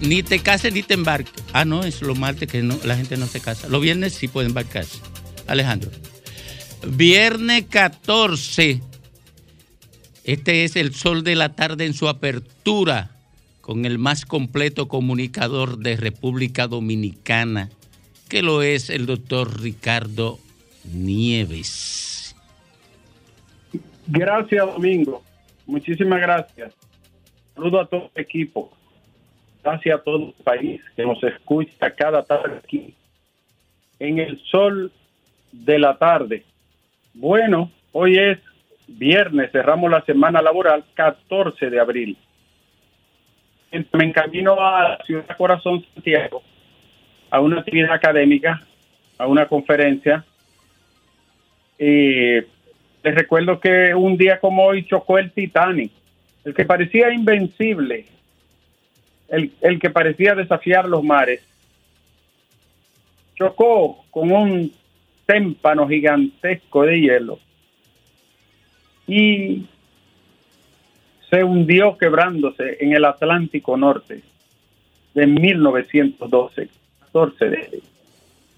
Ni te cases ni te embarques. Ah, no, es lo martes que no, la gente no se casa. Los viernes sí pueden embarcarse. Alejandro. Viernes 14. Este es el sol de la tarde en su apertura con el más completo comunicador de República Dominicana, que lo es el doctor Ricardo Nieves. Gracias, Domingo. Muchísimas gracias. Saludo a todo el equipo. Gracias a todo el país que nos escucha cada tarde aquí en el sol de la tarde. Bueno, hoy es viernes, cerramos la semana laboral 14 de abril. Me encamino a Ciudad Corazón Santiago a una actividad académica, a una conferencia. Y les recuerdo que un día como hoy chocó el Titanic, el que parecía invencible, el, que parecía desafiar los mares, chocó con un témpano gigantesco de hielo y se hundió quebrándose en el Atlántico Norte de 1912, 14 de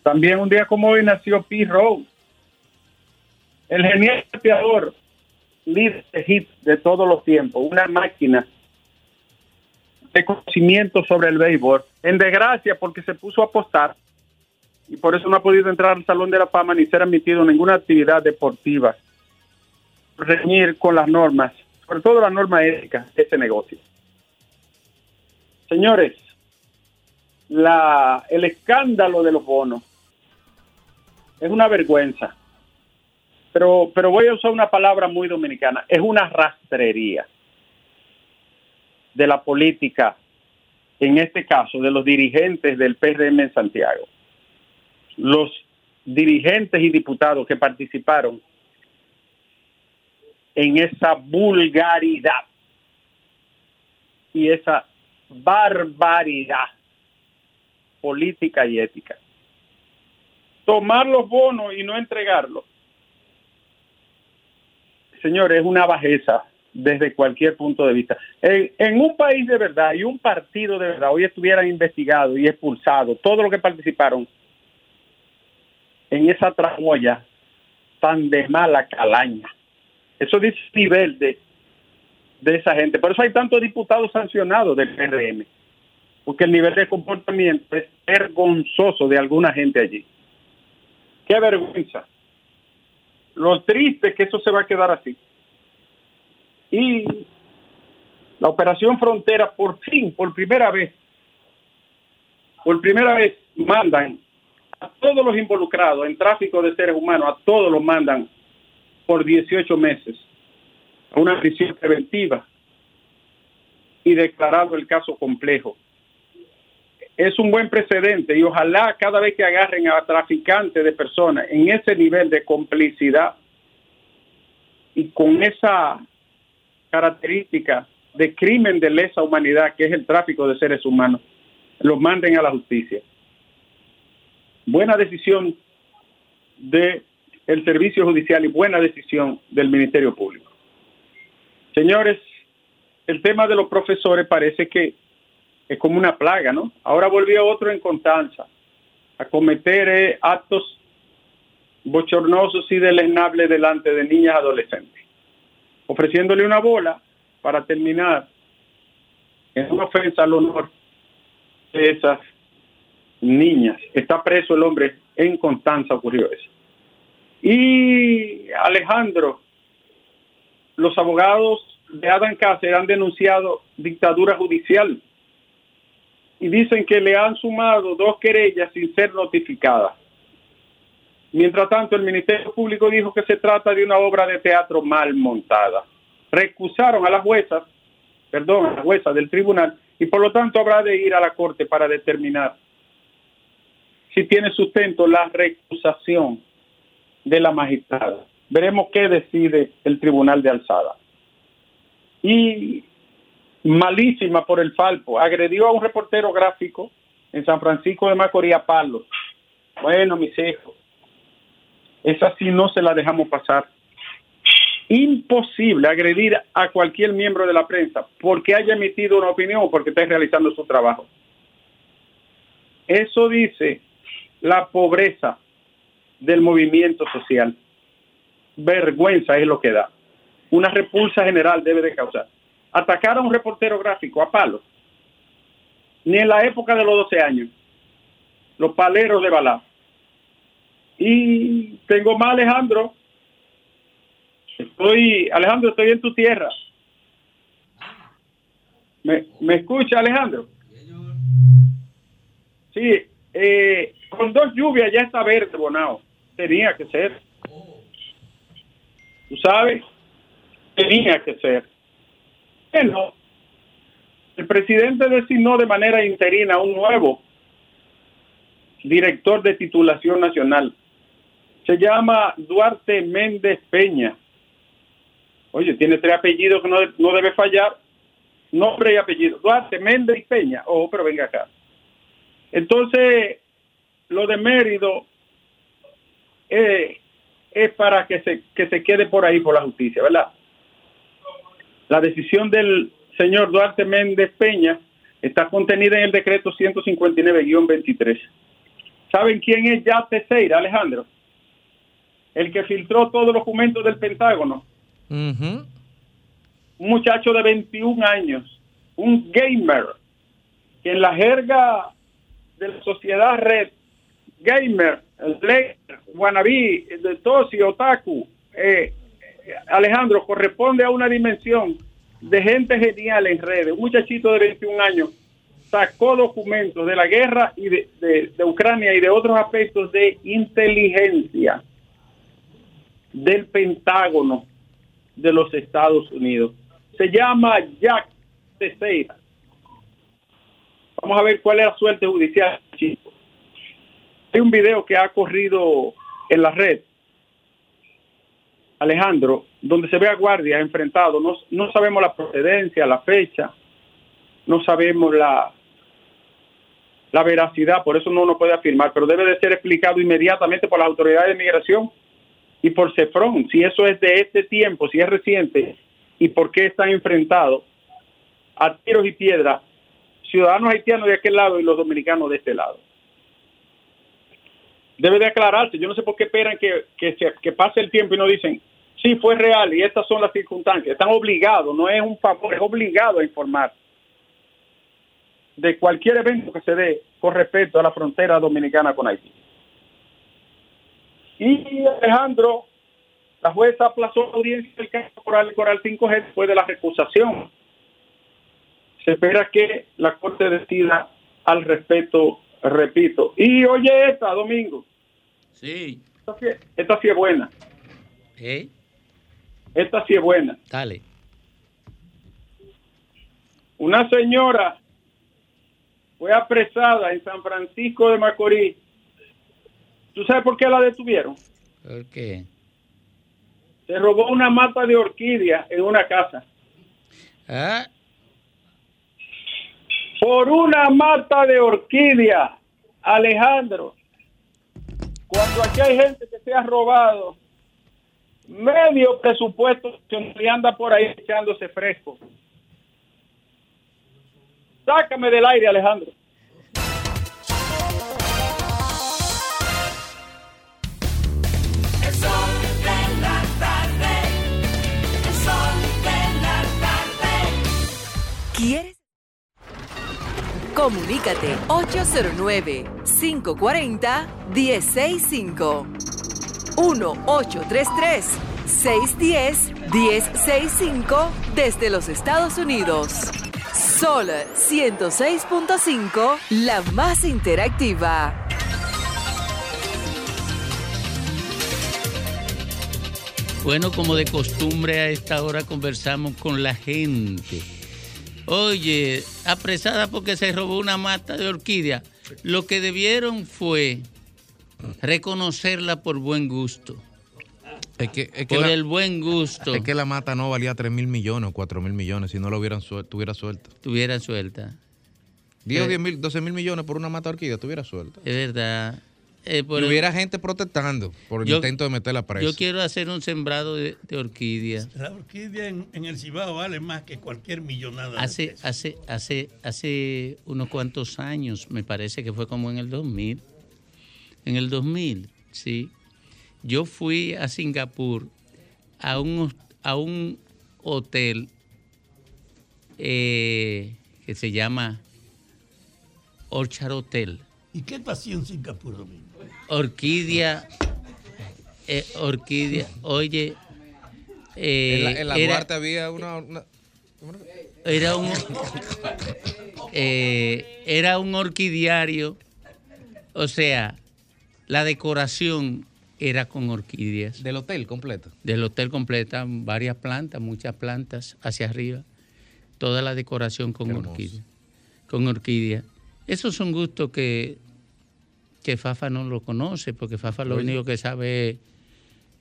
También un día como hoy nació P. Rose, el genial bateador, líder de de todos los tiempos, una máquina de conocimiento sobre el béisbol. En desgracia, porque se puso a apostar y por eso no ha podido entrar al Salón de la Fama ni ser admitido en ninguna actividad deportiva. Reñir con las normas, sobre todo la norma ética de este negocio. Señores, la, el escándalo de los bonos es una vergüenza. Pero, pero voy a usar una palabra muy dominicana. Es una rastrería de la política, en este caso, de los dirigentes del PRM en Santiago los dirigentes y diputados que participaron en esa vulgaridad y esa barbaridad política y ética. Tomar los bonos y no entregarlos. Señores, es una bajeza desde cualquier punto de vista. En, un país de verdad y un partido de verdad, hoy estuvieran investigados y expulsados, todos los que participaron, en esa tramoya tan de mala calaña. Eso dice el nivel de, de esa gente. Por eso hay tantos diputados sancionados del PRM, porque el nivel de comportamiento es vergonzoso de alguna gente allí. Qué vergüenza. Lo triste que eso se va a quedar así. Y la operación Frontera, por fin, por primera vez, por primera vez mandan a todos los involucrados en tráfico de seres humanos, a todos los mandan por 18 meses a una prisión preventiva y declarado el caso complejo. Es un buen precedente y ojalá cada vez que agarren a traficantes de personas en ese nivel de complicidad y con esa característica de crimen de lesa humanidad que es el tráfico de seres humanos, los manden a la justicia buena decisión del el Servicio Judicial y buena decisión del Ministerio Público. Señores, el tema de los profesores parece que es como una plaga, ¿no? Ahora volvió otro en Constanza a cometer eh, actos bochornosos y deleznables delante de niñas adolescentes, ofreciéndole una bola para terminar en una ofensa al honor de esas niñas. Está preso el hombre en Constanza, ocurrió eso. Y Alejandro, los abogados de Adam Cáceres han denunciado dictadura judicial y dicen que le han sumado dos querellas sin ser notificadas. Mientras tanto, el Ministerio Público dijo que se trata de una obra de teatro mal montada. Recusaron a las juezas, perdón, a la jueza del tribunal, y por lo tanto habrá de ir a la corte para determinar si tiene sustento la recusación de la magistrada. Veremos qué decide el tribunal de alzada. Y malísima por el Falpo, agredió a un reportero gráfico en San Francisco de Macorís a Bueno, mis hijos, Esa sí no se la dejamos pasar. Imposible agredir a cualquier miembro de la prensa porque haya emitido una opinión o porque esté realizando su trabajo. Eso dice la pobreza del movimiento social. Vergüenza es lo que da. Una repulsa general debe de causar. Atacar a un reportero gráfico a palo. Ni en la época de los 12 años. Los paleros de Balá. Y tengo más, Alejandro. Estoy, Alejandro, estoy en tu tierra. ¿Me, me escucha, Alejandro? Sí, eh, con dos lluvias ya está verde, Bonao. Tenía que ser. ¿Tú sabes? Tenía que ser. Bueno, el presidente designó de manera interina un nuevo director de titulación nacional. Se llama Duarte Méndez Peña. Oye, tiene tres apellidos que no, no debe fallar. Nombre y apellido. Duarte Méndez Peña. Oh, pero venga acá. Entonces, lo de Mérido eh, es para que se, que se quede por ahí por la justicia, ¿verdad? La decisión del señor Duarte Méndez Peña está contenida en el decreto 159-23. ¿Saben quién es ya Teixeira, Alejandro? El que filtró todos los documentos del Pentágono. Un muchacho de 21 años, un gamer, que en la jerga de la sociedad red, gamer, player, wannabe, de tosi, otaku, eh, Alejandro, corresponde a una dimensión de gente genial en redes. Un muchachito de 21 años sacó documentos de la guerra y de, de Ucrania y de otros aspectos de inteligencia del Pentágono de los Estados Unidos. Se llama Jack Teixeira. Vamos a ver cuál es la suerte judicial. Hay un video que ha corrido en la red, Alejandro, donde se ve a guardias enfrentados. No, no sabemos la procedencia, la fecha, no sabemos la, la veracidad, por eso no nos puede afirmar, pero debe de ser explicado inmediatamente por las autoridades de migración y por CEFRON, si eso es de este tiempo, si es reciente, y por qué están enfrentados a tiros y piedras ciudadanos haitianos de aquel lado y los dominicanos de este lado. Debe de aclararse. Yo no sé por qué esperan que, que, que pase el tiempo y no dicen, sí, fue real y estas son las circunstancias. Están obligados, no es un favor, es obligado a informar de cualquier evento que se dé con respecto a la frontera dominicana con Haití. Y Alejandro, la jueza aplazó la audiencia del caso Coral Coral 5G después de la recusación se espera que la Corte decida al respecto, repito. Y oye esta, Domingo. Sí. Esta, sí, es buena. ¿Eh? Esta sí es buena. Dale. Una señora fue apresada en San Francisco de Macorís. ¿Tú sabes por qué la detuvieron? ¿Por qué? Se robó una mata de orquídea en una casa. Ah, por una mata de orquídea, Alejandro. Cuando aquí hay gente que se ha robado medio presupuesto que anda por ahí echándose fresco. Sácame del aire, Alejandro. Comunícate 809-540-1065. 1-833-610-1065 desde los Estados Unidos. Sol 106.5, la más interactiva. Bueno, como de costumbre a esta hora conversamos con la gente Oye, apresada porque se robó una mata de orquídea. Lo que debieron fue reconocerla por buen gusto. Es que, por el buen gusto. Es que la mata no valía 3 mil millones o 4 mil millones si no lo hubieran tuviera suelta. Tuviera suelta. 10 o 10 mil, 12 mil millones por una mata de orquídea, tuviera suelta. Es verdad. Eh, por Y el- hubiera gente protestando por el Yo- intento de meter la presa. yo quiero hacer un sembrado de, de orquídeas. La orquídea en, en el Cibao vale más que cualquier millonada. de Hace, pesos. hace, hace, hace unos cuantos años, me parece que fue como en el 2000. En el 2000, sí. Yo fui a Singapur a un, a un hotel eh, que se llama Orchard Hotel. ¿Y qué hacías en Singapur, Domingo? Orquídea, eh, orquídea, oye, eh, en la, en la era- Duarte había una... una- era un eh, era un orquidiario o sea la decoración era con orquídeas. Del hotel completo. del hotel completa varias plantas muchas plantas hacia arriba toda la decoración con orquídeas con orquídeas esos son gustos que que Fafa no lo conoce porque Fafa lo Oye. único que sabe es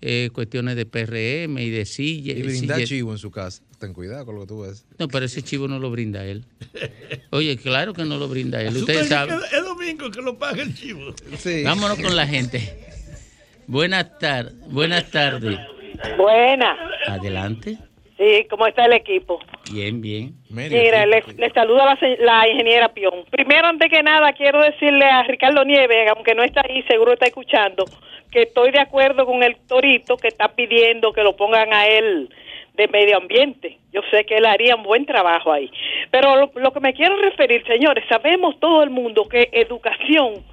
eh, cuestiones de PRM y de silla Y brindar silla- chivo en su casa. Ten cuidado con lo que tú ves. no, pero ese chivo no lo brinda él. Oye, claro que no lo brinda él. ¿Tú Ustedes saben. que Es domingo que lo paga el chivo. Sí. Vámonos con la gente. Buenas tardes. Buenas tardes. Buena. Adelante. Sí, ¿cómo está el equipo? Bien, bien. Medio Mira, le, le saluda la, ingeniera Pion. Primero, antes que nada, quiero decirle a Ricardo Nieves, aunque no está ahí, seguro está escuchando, que estoy de acuerdo con el Torito que está pidiendo que lo pongan a él de medio ambiente. Yo sé que él haría un buen trabajo ahí. Pero lo, lo que me quiero referir, señores, sabemos todo el mundo que educación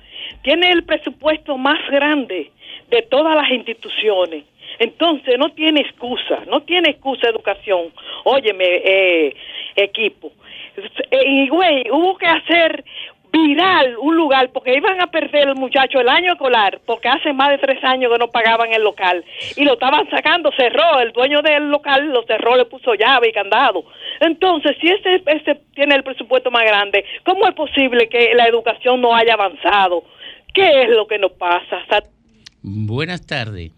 tiene el presupuesto más grande de todas las instituciones. Entonces no tiene excusa, no tiene excusa educación. Óyeme, eh, equipo. Eh, Y güey, hubo que hacer viral un lugar porque iban a perder el muchacho el año escolar porque hace más de tres años que no pagaban el local y lo estaban sacando, cerró, el dueño del local lo cerró, le puso llave y candado. Entonces, si este, este tiene el presupuesto más grande, ¿cómo es posible que la educación no haya avanzado? ¿Qué es lo que nos pasa? Sa- Buenas tardes.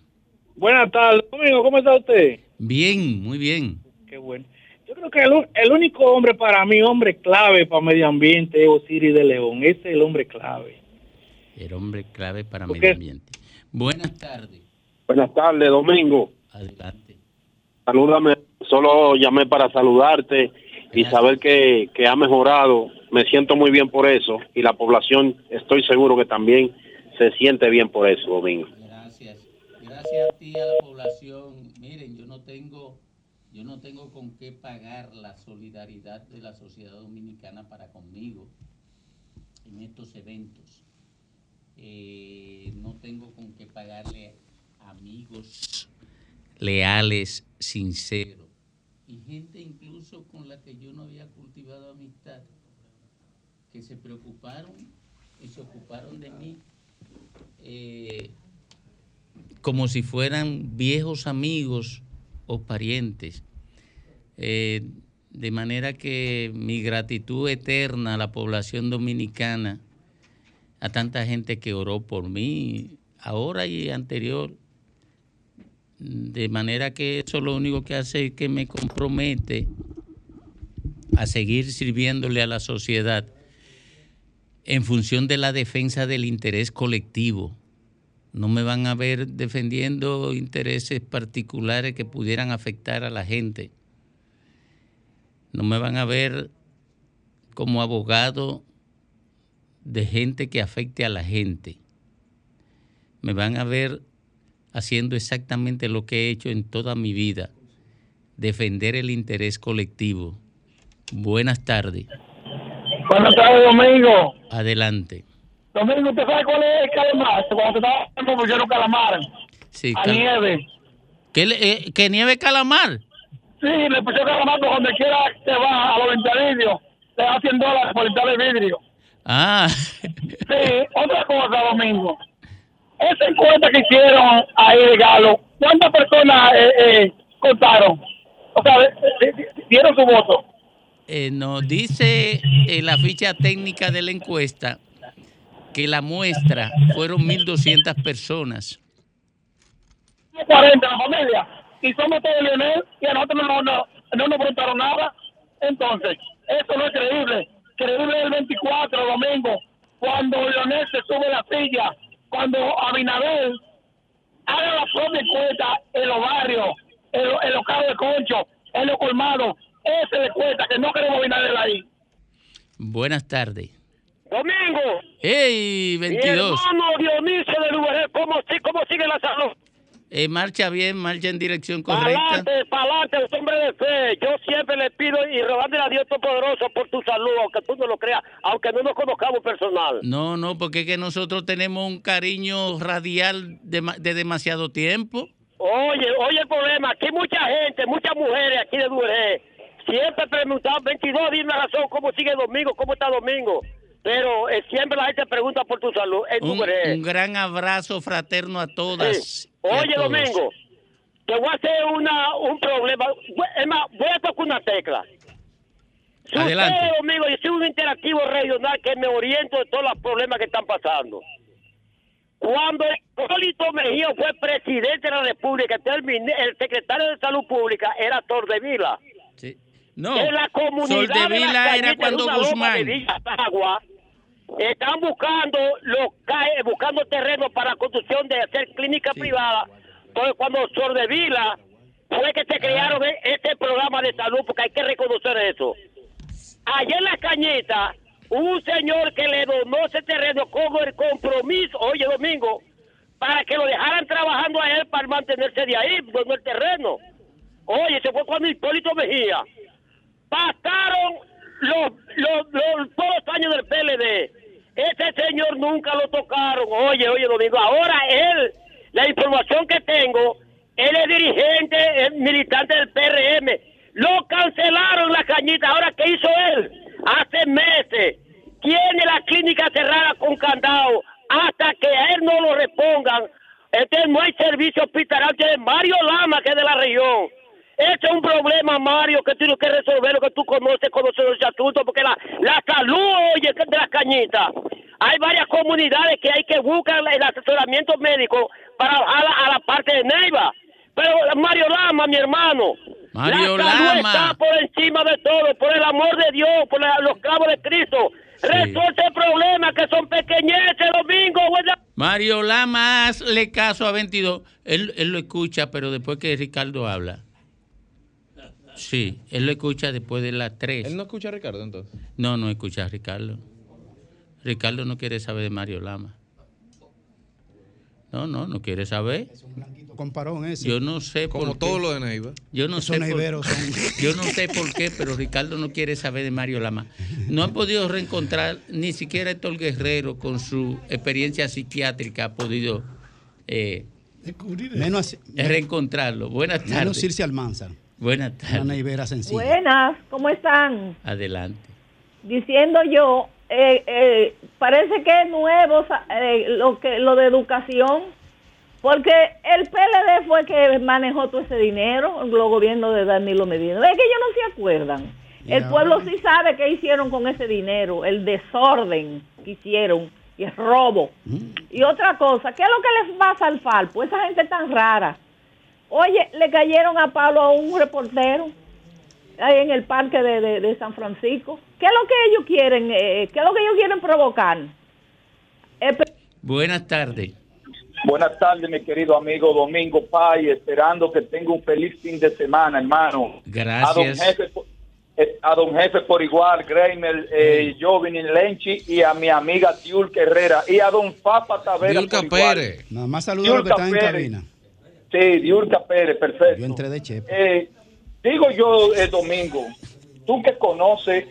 Buenas tardes, Domingo, ¿cómo está usted? Bien, muy bien. Qué bueno. Yo creo que el, el único hombre para mí, hombre clave para medio ambiente es Osiris de León. Ese es el hombre clave. El hombre clave para ¿Por medio ambiente. Buenas tardes. Buenas tardes, Domingo. Adelante. Salúdame. Solo llamé para saludarte y saber que, que ha mejorado. Me siento muy bien por eso y la población estoy seguro que también se siente bien por eso, Domingo. A ti, a la población. Miren, yo no tengo, yo no tengo con qué pagar la solidaridad de la sociedad dominicana para conmigo en estos eventos. Eh, no tengo con qué pagarle amigos leales, sinceros y gente incluso con la que yo no había cultivado amistad, que se preocuparon y se ocuparon de mí. eh, como si fueran viejos amigos o parientes. Eh, de manera que mi gratitud eterna a la población dominicana, a tanta gente que oró por mí, ahora y anterior, de manera que eso lo único que hace es que me compromete a seguir sirviéndole a la sociedad en función de la defensa del interés colectivo. No me van a ver defendiendo intereses particulares que pudieran afectar a la gente. No me van a ver como abogado de gente que afecte a la gente. Me van a ver haciendo exactamente lo que he hecho en toda mi vida, defender el interés colectivo. Buenas tardes. Buenas tardes, Domingo. Adelante. Domingo, ¿usted sabe cuál es el calamar? Cuando te estaba hablando, pusieron calamar. Sí, A cal- nieve. ¿Qué le- eh, ¿Que nieve calamar? Sí, le pusieron calamar por donde quiera que va a los vidrios. Le da 100 dólares por el vidrio. Ah, Sí, otra cosa, Domingo. Esa encuesta que hicieron ahí de Galo, ¿cuántas personas eh, eh, contaron? O sea, eh, eh, dieron su voto. eh, nos dice en la ficha técnica de la encuesta que la muestra fueron 1.200 personas. 40 en la familia. Y somos todos Leonel y a nosotros no, no, no nos preguntaron nada. Entonces, eso no es creíble. Creíble el 24, domingo, cuando Leonel se sube la silla cuando Abinader haga la propia encuesta en los barrios, en, los- en los carros de concho, en los colmados, ese le cuesta que no queremos Abinader ahí. Buenas tardes. Domingo, ¡Ey! mi 22. hermano Dionisio de Luberé, ¿cómo, ¿cómo sigue la salud? Eh, marcha bien, marcha en dirección correcta. Pa'lante, pa'lante, los hombres de fe. Yo siempre le pido y rogándole a Dios Todopoderoso por tu salud, aunque tú no lo creas, aunque no nos conozcamos personal. No, no, porque es que nosotros tenemos un cariño radial de, de demasiado tiempo. Oye, oye el problema, aquí mucha gente, muchas mujeres aquí de Duvergé, siempre preguntan, 22 dime la razón, ¿cómo sigue Domingo? ¿Cómo está Domingo? Pero eh, siempre la gente pregunta por tu salud en Un, un gran abrazo fraterno a todas. Sí. y a Oye. Domingo, te voy a hacer una, un problema. Es más, voy a tocar una tecla. Si Adelante. usted, Domingo, yo soy un interactivo regional que me oriento de todos los problemas que están pasando. Cuando Hipólito Mejía fue presidente de la República, el secretario de Salud Pública era Tordevila. Sí. No, en la comunidad de Soldevila Las era cuando Guzmán. Agua, están buscando los ca- buscando terreno para construcción de hacer clínica privada. Entonces, cuando Soldevila fue que se crearon e- este programa de salud, porque hay que reconocer eso. Allá en la cañita, hubo un señor que le donó ese terreno con el compromiso, oye, Domingo, para que lo dejaran trabajando a él para mantenerse de ahí, donó el terreno. Oye, se fue cuando Hipólito Mejía. Pasaron los, los, los- todos los años del PLD. Ese señor nunca lo tocaron. Oye, oye, Domingo, ahora él, la información que tengo, él es dirigente, es militante del PRM. Lo cancelaron la cañita. Ahora, ¿qué hizo él? Hace meses. Tiene la clínica cerrada con candado hasta que a él no lo repongan. Entonces no hay servicio hospitalario. Tiene Mario Lama, que es de la región. Ese es un problema, Mario, que tienes que resolver, lo que tú conoces, conoces ese asunto, porque la, la salud, oye, de la cañita. Hay varias comunidades que hay que buscar el asesoramiento médico para bajar a la parte de Neiva. Pero Mario Lama, mi hermano, Mario la salud Lama. está por encima de todo, por el amor de Dios, por la- los clavos de Cristo. Resuelve el problema que son pequeñeces, domingo. Mario Lama, hazle caso a 22. Él, él lo escucha, pero después que Ricardo habla. Sí, él lo escucha después de las 3. ¿Él no escucha a Ricardo entonces? No, no escucha a Ricardo. Ricardo no quiere saber de Mario Lama. No, no, no quiere saber. Comparón ese. Yo no sé Como por todo qué. lo de Neiva. Yo no Esos sé por, son- yo no sé por qué, pero Ricardo no quiere saber de Mario Lama. No han podido reencontrar ni siquiera Héctor Guerrero con su experiencia psiquiátrica ha podido eh, Menos, reencontrarlo. Buenas menos tardes. Circe Almanza. Buenas tardes. sencilla. Buenas, ¿cómo están? Adelante. Diciendo yo, eh, eh, parece que es nuevo eh, lo que lo de educación, porque el PLD fue que manejó todo ese dinero, los gobiernos de Danilo Medina. Es que ellos no se acuerdan. Y El ahora- pueblo sí sabe qué hicieron con ese dinero, el desorden que hicieron y el robo. Y otra cosa, ¿qué es lo que les pasa al Falpo? Esa gente tan rara. Oye, le cayeron a Pablo a un reportero ahí en el parque de, de- de San Francisco. ¿Qué es lo que ellos quieren? eh, ¿Qué es lo que ellos quieren provocar? Eh, Buenas tardes. Buenas tardes, mi querido amigo Domingo Pay, esperando que tenga un feliz fin de semana, hermano. Gracias. A don Jefe, por- eh, a don Jefe por igual, Greimer, eh, Jovin Lenchi y a mi amiga Tiulca Herrera y a don Papa Tavera igual. Pérez. Nada más saludos a los que están en cabina. Sí, Diulca Pérez, perfecto. Yo entré de chepe. Eh, digo yo, el domingo, tú que conoces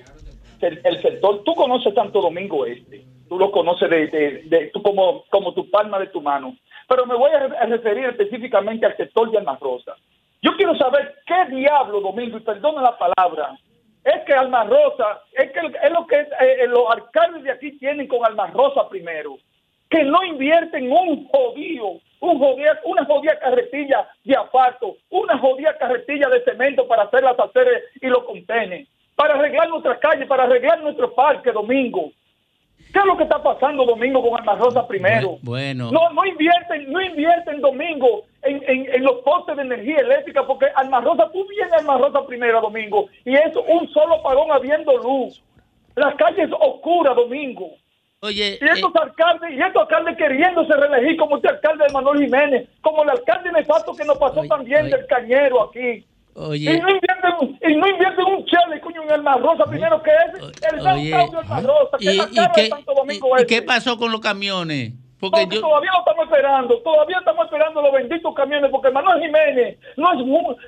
el, el sector, tú conoces Santo Domingo Este, tú lo conoces de, de- de- tú como, como tu palma de tu mano, pero me voy a, re- a referir específicamente al sector de Alma Rosa. Yo quiero saber qué diablo, Domingo, y perdona la palabra, es que Alma Rosa, es que es lo que eh, los alcaldes de aquí tienen con Alma Rosa primero, que no invierten un jodido, un jodida, una jodida carretilla de asfalto, una jodida carretilla de cemento para hacer las aceras y los contenes, para arreglar nuestras calles, para arreglar nuestro parque, Domingo. ¿Qué es lo que está pasando, Domingo, con Alma Rosa primero? Bueno, No, no invierten, no invierten domingo en, en, en los postes de energía eléctrica, porque Alma Rosa, tú vienes a Alma Rosa primero domingo, y es un solo pagón habiendo luz. Las calles oscuras domingo. Oye, y estos alcaldes, y estos alcaldes queriéndose reelegir como este alcalde de Manuel Jiménez, como el alcalde nefasto que nos pasó también del Cañero aquí. Oye. Y no invierten, y no invierten un chale, coño, en el Mar Rosa, primero que es el downtown Rosa, que ¿Y, es la y cara qué, de Santo Domingo y- y qué pasó con los camiones? Porque yo, todavía lo estamos esperando, todavía estamos esperando los benditos camiones, porque Manuel Jiménez no es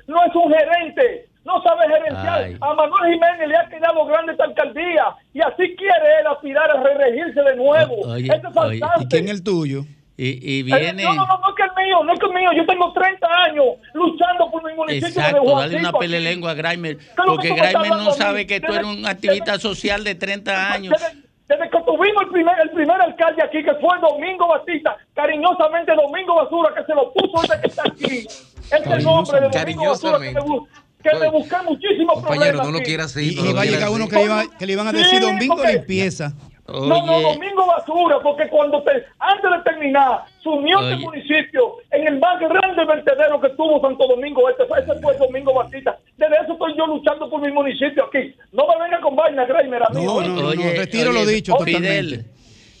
no es un gerente, no sabe gerenciar. Ay. A Manuel Jiménez le ha quedado grande esta alcaldía y así quiere él aspirar a reelegirse de nuevo. Oye, Eso es oye. ¿Y quién es el tuyo? y, y Eh, viene. No, no, no, no es que el mío, no es que el mío. Yo tengo 30 años luchando por mi municipio de Exacto, dale Juancito una pelelengua a que porque Grimer no sabe que tú eres un activista social de 30 años. Desde, desde que tuvimos el primer, el primer alcalde aquí, que fue Domingo Batista, cariñosamente Domingo Basura, que se lo puso desde que está aquí. Ese nombre de Domingo Basura que me, bu- que me busqué muchísimos Compañero, problemas. no lo quieras Y, seguir. y va a llegar uno que le, iba- que le iban a decir Sí, Domingo porque- limpieza. No, no, Domingo Basura, porque cuando te, antes de terminar, sumió este Oye. municipio en el más grande vertedero que tuvo Santo Domingo Este, ese fue Domingo Batista. Desde eso estoy yo luchando por mi municipio aquí. No me venga con vaina, Grimer, amigo. Oye, retiro lo oye, dicho Fidel,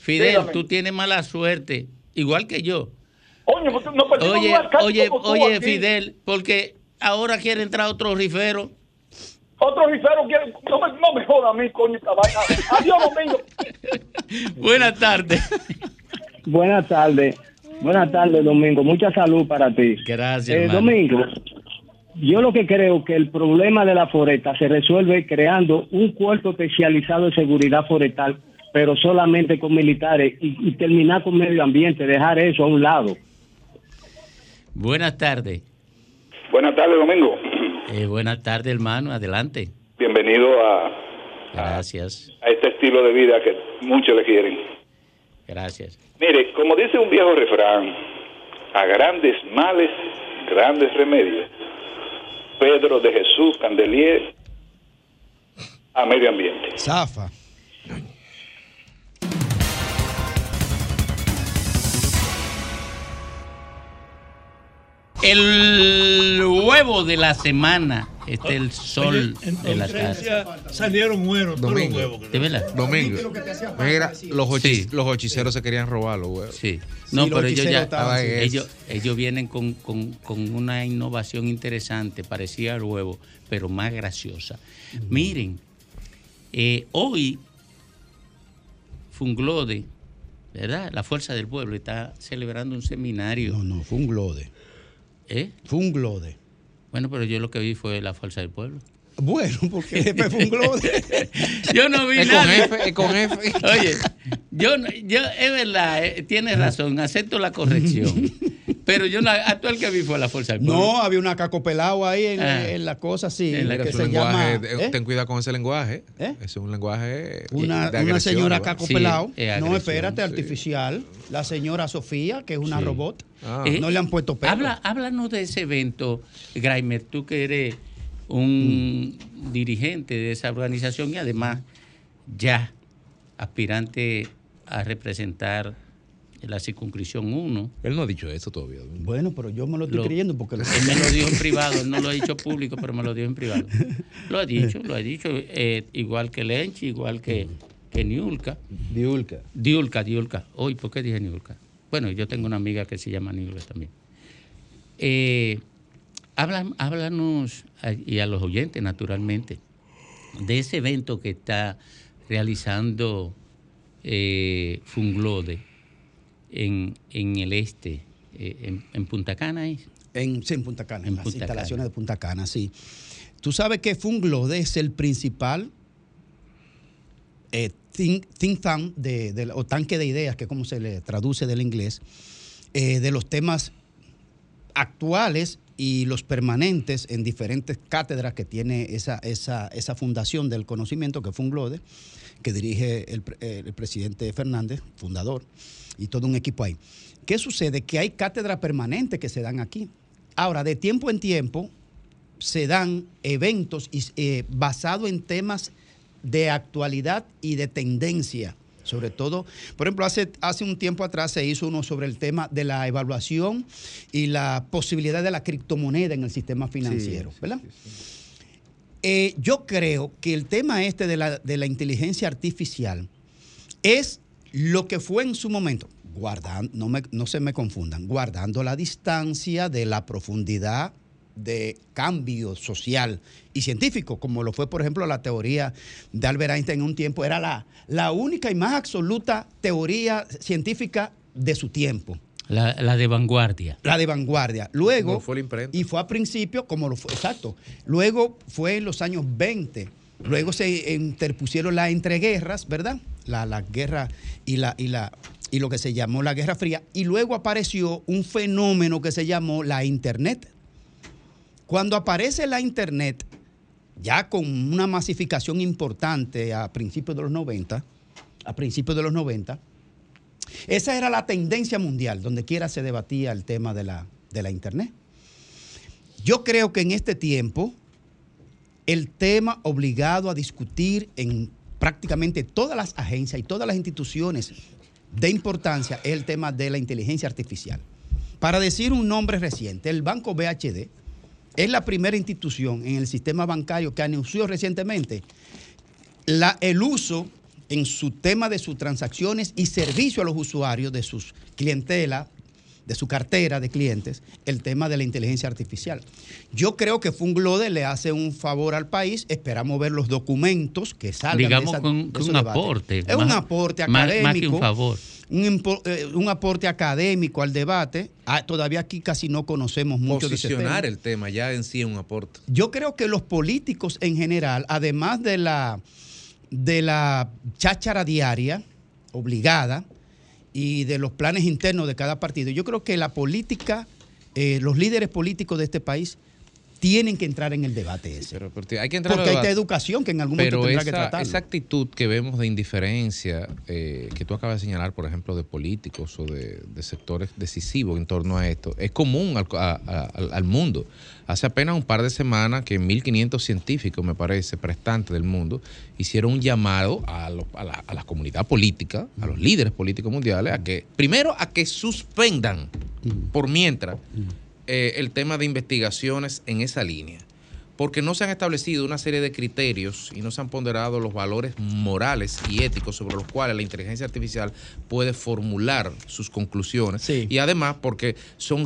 Fidel, Dígame. tú tienes mala suerte, igual que yo. Porque no Oye, oye, oye. Fidel, porque ahora quiere entrar otro rifero. Otro rifero quiere. No me, no me joda a mí, coño, esta vaina. Adiós, Domingo. Buenas tardes. Buenas tardes. Buenas tardes, Domingo. Mucha salud para ti. Gracias, Eh. Domingo, yo lo que creo que el problema de la foresta se resuelve creando un cuerpo especializado en seguridad forestal, pero solamente con militares y, y terminar con medio ambiente, dejar eso a un lado. Buenas tardes. Buenas tardes, Domingo. Eh, buenas tardes, hermano. Adelante. Bienvenido a, Gracias, a este estilo de vida que muchos le quieren. gracias. Mire, como dice un viejo refrán, a grandes males, grandes remedios. Pedro de Jesús Candelier a medio ambiente. Zafa. El huevo de la semana. Este es el sol Oye, en de la Francia casa. salieron buenos todos los Domingo. huevos. ¿De verdad? Domingo. Mira, los, hochi- los hechiceros se querían robar los huevos. Sí. No, pero ellos ya estaban en eso. ellos, ellos vienen con, con- con una innovación interesante, parecía al huevo, pero más graciosa. Miren, eh, hoy Funglode, ¿verdad? La Fuerza del Pueblo está celebrando un seminario. No, no, fue un glode. ¿Eh? Fue un glode. Bueno, pero yo lo que vi fue la Fuerza del Pueblo. Bueno, porque fue un glode. Yo no vi Es con nada. F, es con F. Oye, yo, no- yo es verdad, eh, tienes razón, acepto la corrección. pero yo no, actual que vi fue la Fuerza del. No, había una cacopelao ahí en, Ah. en la cosa que su se llama... lenguaje, ¿eh? Ten cuidado con ese lenguaje. Es un lenguaje. Una, de una señora ¿verdad? Caco Pelao. es no, espérate, sí. artificial. La señora Sofía, que es una Sí. robot. Eh, no le han puesto pelo. Habla, háblanos de ese evento, Graimer, tú que eres un Mm. dirigente de esa organización y además ya aspirante a representar la circunscripción 1. Él no ha dicho eso todavía. Bueno, pero yo me lo estoy Lo- creyendo porque... Él me lo dijo en privado, él no lo ha dicho público, pero me lo dijo en privado. Lo ha dicho, lo ha dicho, eh, igual que Lenchi, igual que, que Niulka. Diulka. Diulka, Diulka. Hoy, ¿por qué dije Niulka? Bueno, yo tengo una amiga que se llama Niulka también. Eh, háblanos, y a los oyentes naturalmente, de ese evento que está realizando eh, Funglode en, en el este, eh, en, en Punta Cana. ¿es? En, sí, en Punta Cana, en, las Punta instalaciones de Punta Cana, sí. Tú sabes que Funglode es el principal eh, think, think tank de, de- o tanque de ideas, que es como se le traduce del inglés, eh, de los temas actuales y los permanentes en diferentes cátedras que tiene esa, esa, esa fundación del conocimiento, que es Funglode, que dirige el, pre- el presidente Fernández, fundador, y todo un equipo ahí. ¿Qué sucede? Que hay cátedras permanentes que se dan aquí. Ahora, de tiempo en tiempo se dan eventos eh, basados en temas de actualidad y de tendencia. Sobre todo, por ejemplo, hace, hace un tiempo atrás se hizo uno sobre el tema de la evaluación y la posibilidad de la criptomoneda en el sistema financiero, ¿verdad? Eh, yo creo que el tema este de la, de la inteligencia artificial es lo que fue en su momento, guardando, no, me- no se me confundan, guardando la distancia de la profundidad de cambio social y científico, como lo fue, por ejemplo, la teoría de Albert Einstein en un tiempo, era la, la única y más absoluta teoría científica de su tiempo. La, la de vanguardia. La de vanguardia. Luego, fue la imprenta. y fue a principio, como lo fue, exacto. Luego fue en los años 20. Luego se interpusieron las entreguerras, ¿verdad? La, la guerra y, la, y, la, y lo que se llamó la Guerra Fría. Y luego apareció un fenómeno que se llamó la Internet. Cuando aparece la Internet, ya con una masificación importante a principios de los 90, a principios de los 90, esa era la tendencia mundial, donde quiera se debatía el tema de la, de la Internet. Yo creo que en este tiempo el tema obligado a discutir en prácticamente todas las agencias y todas las instituciones de importancia es el tema de la inteligencia artificial. Para decir un nombre reciente, el Banco BHD es la primera institución en el sistema bancario que anunció recientemente el uso en su tema de sus transacciones y servicio a los usuarios de sus clientela, de su cartera de clientes, el tema de la inteligencia artificial. Yo creo que Funglode le hace un favor al país. Esperamos ver los documentos que salgan Digamos de, esa- con- de un aporte, Es un aporte académico. más que un favor. Un, eh, un aporte académico al debate. Ah, todavía aquí casi no conocemos mucho de ese tema. Posicionar el tema ya en sí es un aporte. Yo creo que los políticos en general, además de la, de la cháchara diaria obligada y de los planes internos de cada partido, yo creo que la política, eh, los líderes políticos de este país tienen que entrar en el debate ese. Pero, pero hay que entrar Porque hay debate. educación que en algún momento tendrá que esa, tratarlo. esa actitud que vemos de indiferencia eh, que tú acabas de señalar, por ejemplo, de políticos o de, de sectores decisivos en torno a esto, es común al, a- a- al- al mundo. Hace apenas un par de semanas que 1.500 científicos, me parece, prestantes del mundo, hicieron un llamado a, lo- a la, a la comunidad política, a los líderes políticos mundiales, a que, primero, a que suspendan por mientras eh, el tema de investigaciones en esa línea. Porque no se han establecido una serie de criterios y no se han ponderado los valores morales y éticos sobre los cuales la inteligencia artificial puede formular sus conclusiones. Y además porque son,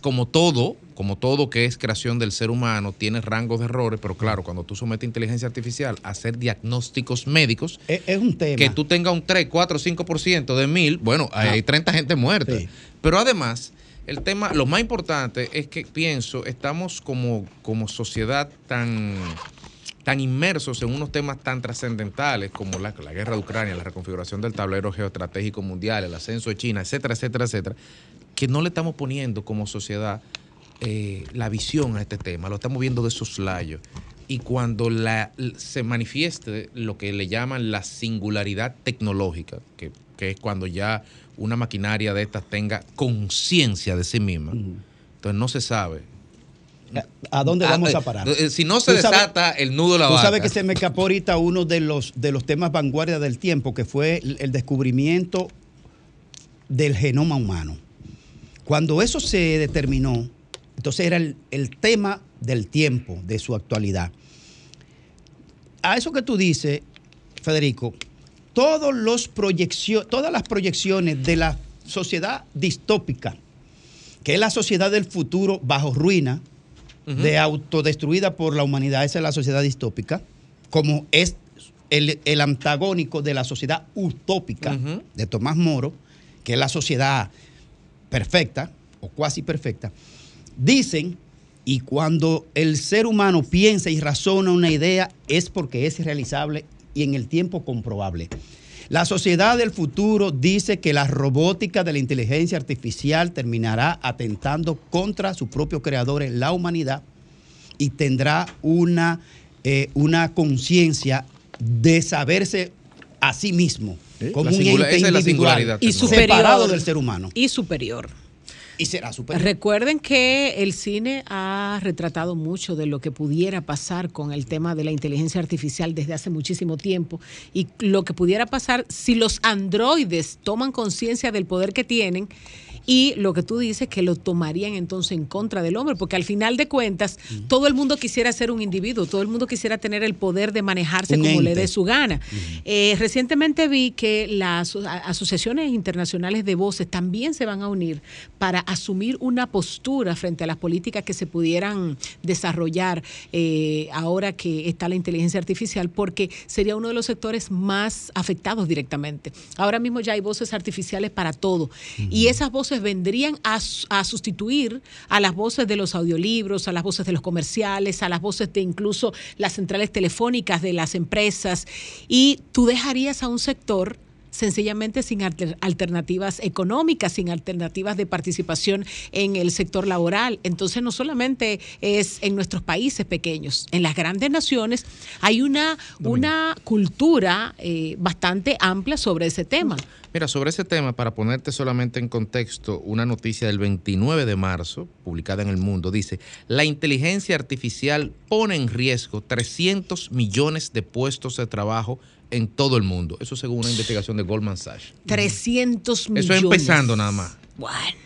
como todo, como todo que es creación del ser humano, tiene rangos de errores, pero claro, cuando tú sometes inteligencia artificial a hacer diagnósticos médicos, es, es un tema. que tú tengas un 3, 4, 5% de mil, bueno, hay 30 gente muerta. Pero además, el tema, lo más importante es que pienso, estamos como, como sociedad tan, tan inmersos en unos temas tan trascendentales como la, la guerra de Ucrania, la reconfiguración del tablero geoestratégico mundial, el ascenso de China, etcétera, etcétera, etcétera, que no le estamos poniendo como sociedad eh, la visión a este tema, lo estamos viendo de soslayo. Y cuando la, se manifieste lo que le llaman la singularidad tecnológica, que, que es cuando ya una maquinaria de estas tenga conciencia de sí misma, entonces no se sabe. ¿A dónde vamos Ah, a parar? eh, Si no se sabes- desata el nudo de la Tú sabes vaca. que se me escapó ahorita uno de los, de los temas vanguardia del tiempo, que fue el, el descubrimiento del genoma humano. Cuando eso se determinó, entonces era el, el tema del tiempo, de su actualidad. A eso que tú dices, Federico, todos los proyeccio- todas las proyecciones de la sociedad distópica, que es la sociedad del futuro bajo ruina, de autodestruida por la humanidad, esa es la sociedad distópica, como es el, el antagónico de la sociedad utópica de Tomás Moro, que es la sociedad perfecta o cuasi perfecta, dicen, y cuando el ser humano piensa y razona una idea es porque es realizable y en el tiempo comprobable. La sociedad del futuro dice que la robótica de la inteligencia artificial terminará atentando contra su propio creador, la humanidad, y tendrá una, eh, una conciencia de saberse a sí mismo como La un ente es la Y separado del ser humano. Y superior. Y será superior. Recuerden que el cine ha retratado mucho de lo que pudiera pasar con el tema de la inteligencia artificial desde hace muchísimo tiempo y lo que pudiera pasar si los androides toman conciencia del poder que tienen y lo que tú dices que lo tomarían entonces en contra del hombre, porque al final de cuentas todo el mundo quisiera ser un individuo, todo el mundo quisiera tener el poder de manejarse Un como le dé su gana. Eh, recientemente vi que las asociaciones internacionales de voces también se van a unir para asumir una postura frente a las políticas que se pudieran desarrollar eh, ahora que está la inteligencia artificial, porque sería uno de los sectores más afectados directamente. Ahora mismo ya hay voces artificiales para todo. Y esas voces vendrían a, a sustituir a las voces de los audiolibros, a las voces de los comerciales, a las voces de incluso las centrales telefónicas de las empresas. Y tú dejarías a un sector sencillamente sin alter- alternativas económicas, sin alternativas de participación en el sector laboral. Entonces, no solamente es en nuestros países pequeños, en las grandes naciones hay una, una cultura eh, bastante amplia sobre ese tema. Mira, sobre ese tema, para ponerte solamente en contexto, una noticia del 29 de marzo, publicada en El Mundo, dice, la inteligencia artificial pone en riesgo 300 millones de puestos de trabajo en todo el mundo. Eso según una investigación de Goldman Sachs. 300 millones. Eso es empezando nada más. Bueno.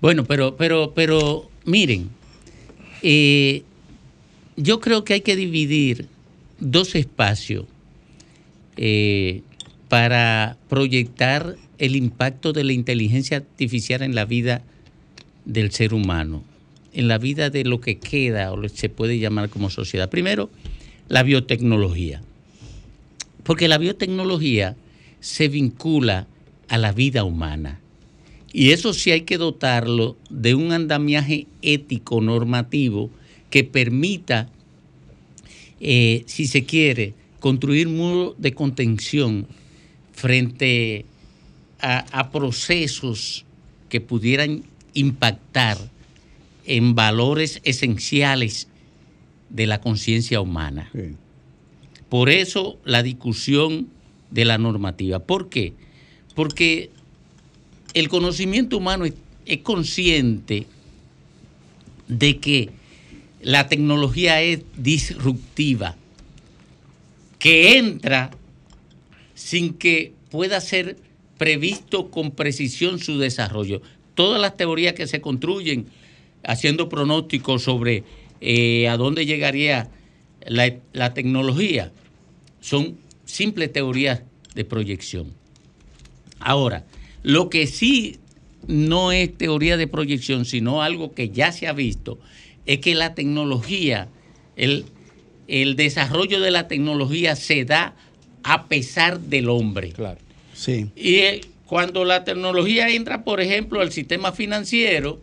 Bueno, pero, pero, pero, miren, eh, yo creo que hay que dividir dos espacios eh, para proyectar el impacto de la inteligencia artificial en la vida del ser humano, en la vida de lo que queda o lo que se puede llamar como sociedad. Primero, la biotecnología, porque la biotecnología se vincula a la vida humana. Y eso sí hay que dotarlo de un andamiaje ético normativo que permita, eh, si se quiere, construir muros de contención frente a, a procesos que pudieran impactar en valores esenciales de la conciencia humana. Por eso la discusión de la normativa. ¿Por qué? Porque el conocimiento humano es, consciente de que la tecnología es disruptiva, que entra sin que pueda ser previsto con precisión su desarrollo. Todas las teorías que se construyen haciendo pronósticos sobre eh, a dónde llegaría la, la tecnología son simples teorías de proyección. Ahora, lo que sí no es teoría de proyección, sino algo que ya se ha visto, es que la tecnología, el, el desarrollo de la tecnología se da a pesar del hombre. Claro. Sí. Y eh, cuando la tecnología entra, por ejemplo, al sistema financiero,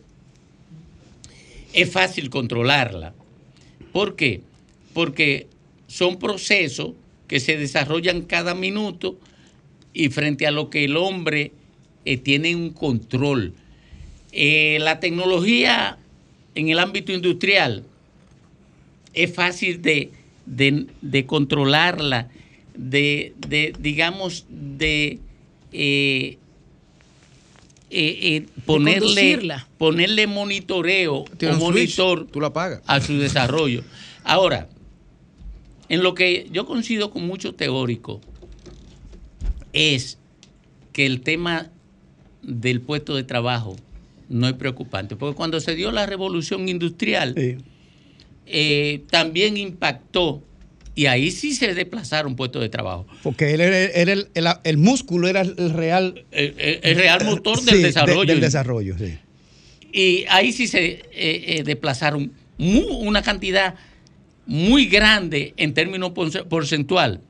es fácil controlarla. ¿Por qué? Porque son procesos que se desarrollan cada minuto y frente a lo que el hombre eh, tiene un control. Eh, la tecnología en el ámbito industrial es fácil de, de- de controlarla, de, de, digamos, de eh, eh, eh, ponerle, ponerle monitoreo o switch, monitor tú la apagas. a su desarrollo. Ahora, en lo que yo coincido con muchos teóricos es que el tema del puesto de trabajo no es preocupante, porque cuando se dio la revolución industrial, eh, también impactó y ahí sí se desplazaron puestos de trabajo. Porque él era, era el, el- el músculo era el real. El, real motor Sí, del de- desarrollo. del desarrollo, sí. Y ahí sí se eh, eh, desplazaron una cantidad muy grande en términos porce- porcentual.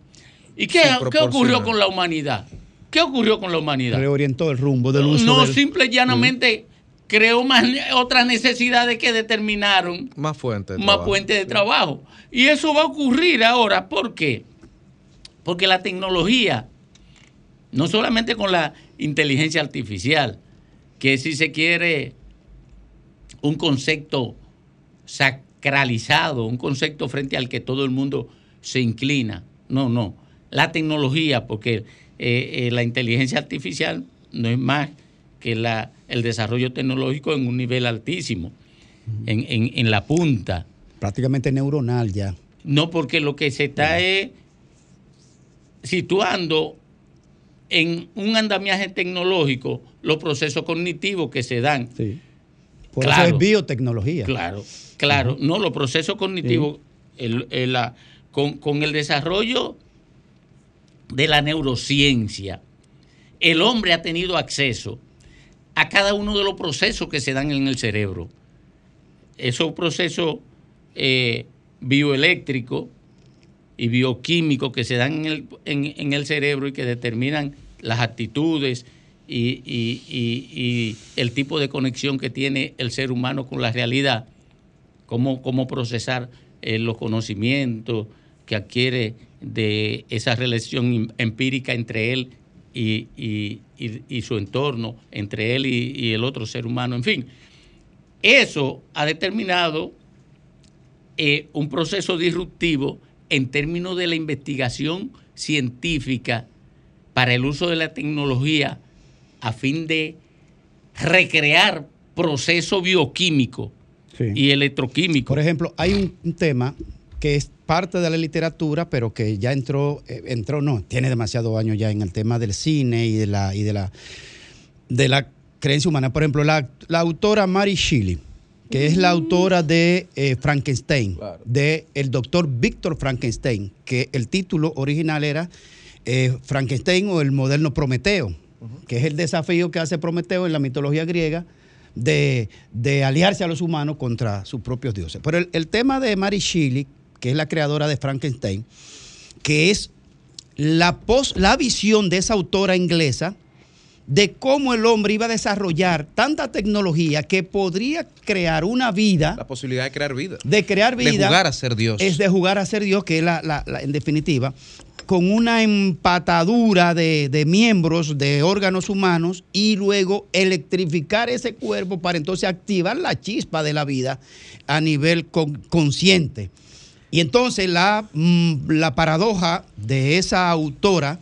¿Y qué, qué ocurrió con la humanidad? ¿Qué ocurrió con la humanidad? Reorientó el rumbo del uso. No, del- simple y llanamente creó más otras necesidades que determinaron Más fuentes. de más trabajo. fuentes de trabajo. Y eso va a ocurrir ahora. ¿Por qué? Porque la tecnología, no solamente con la inteligencia artificial, que si se quiere un concepto sacralizado, un concepto frente al que todo el mundo se inclina. No, no. La tecnología, porque eh, eh, la inteligencia artificial no es más que la, el desarrollo tecnológico en un nivel altísimo, en, en- en la punta. Prácticamente neuronal ya. No, porque lo que se está es situando en un andamiaje tecnológico los procesos cognitivos que se dan. Por Claro. eso es biotecnología. Claro, claro. No, los procesos cognitivos, el- el- la- con, con el desarrollo de la neurociencia, el hombre ha tenido acceso a cada uno de los procesos que se dan en el cerebro. Esos procesos eh, bioeléctricos y bioquímicos que se dan en el, en- en el cerebro y que determinan las actitudes y, y- y- el tipo de conexión que tiene el ser humano con la realidad, cómo, cómo procesar eh, los conocimientos que adquiere de esa relación em- empírica entre él y, y- y- su entorno, entre él y, y el otro ser humano, en fin. Eso ha determinado eh, un proceso disruptivo en términos de la investigación científica para el uso de la tecnología a fin de recrear procesos bioquímicos y electroquímicos. Por ejemplo, hay un, un tema que es parte de la literatura, pero que ya entró, eh, entró, no, tiene demasiados años ya en el tema del cine y de la, y de la, de la creencia humana. Por ejemplo, la, la autora Mary Shelley, que es la autora de eh, Frankenstein, de el doctor Víctor Frankenstein, que el título original era eh, Frankenstein o el moderno Prometeo, que es el desafío que hace Prometeo en la mitología griega de, de aliarse a los humanos contra sus propios dioses. Pero el, el tema de Mary Shelley, que es la creadora de Frankenstein, que es la, pos- la visión de esa autora inglesa de cómo el hombre iba a desarrollar tanta tecnología que podría crear una vida, La posibilidad de crear vida. de crear vida. De jugar a ser Dios. Es de jugar a ser Dios, que es la, la- la- en definitiva, con una empatadura de, de miembros de órganos humanos y luego electrificar ese cuerpo para entonces activar la chispa de la vida a nivel con- consciente. Y entonces la, mm, la paradoja de esa autora,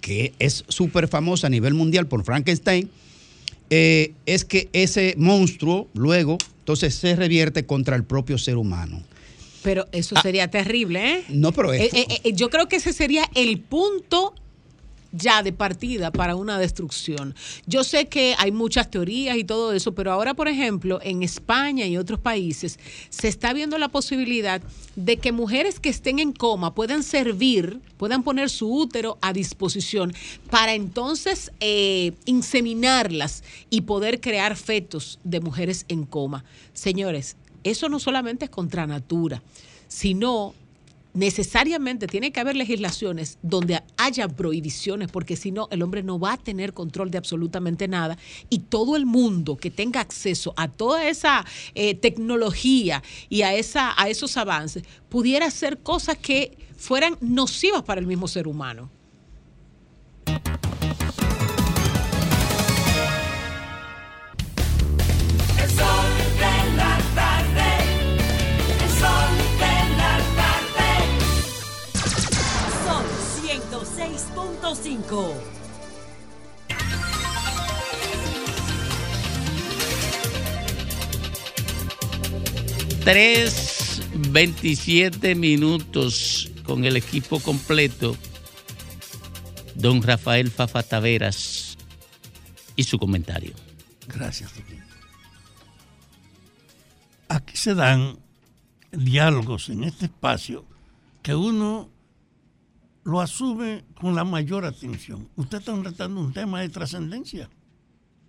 que es súper famosa a nivel mundial por Frankenstein, eh, es que ese monstruo luego entonces se revierte contra el propio ser humano. Pero eso Ah. sería terrible, ¿eh? No, pero Eh, esto- eh, eh, yo creo que ese sería el punto ya de partida para una destrucción. Yo sé que hay muchas teorías y todo eso, pero ahora, por ejemplo, en España y otros países se está viendo la posibilidad de que mujeres que estén en coma puedan servir, puedan poner su útero a disposición para entonces eh, inseminarlas y poder crear fetos de mujeres en coma. Señores, eso no solamente es contra natura, sino necesariamente tiene que haber legislaciones donde haya prohibiciones, porque si no, el hombre no va a tener control de absolutamente nada y todo el mundo que tenga acceso a toda esa eh, tecnología y a, esa, a esos avances pudiera hacer cosas que fueran nocivas para el mismo ser humano. 105. Tres veintisiete minutos con el equipo completo. Don Rafael Fafa Taveras y su comentario. Gracias, Aquí se dan diálogos en este espacio que uno lo asume con la mayor atención. Usted está tratando un tema de trascendencia.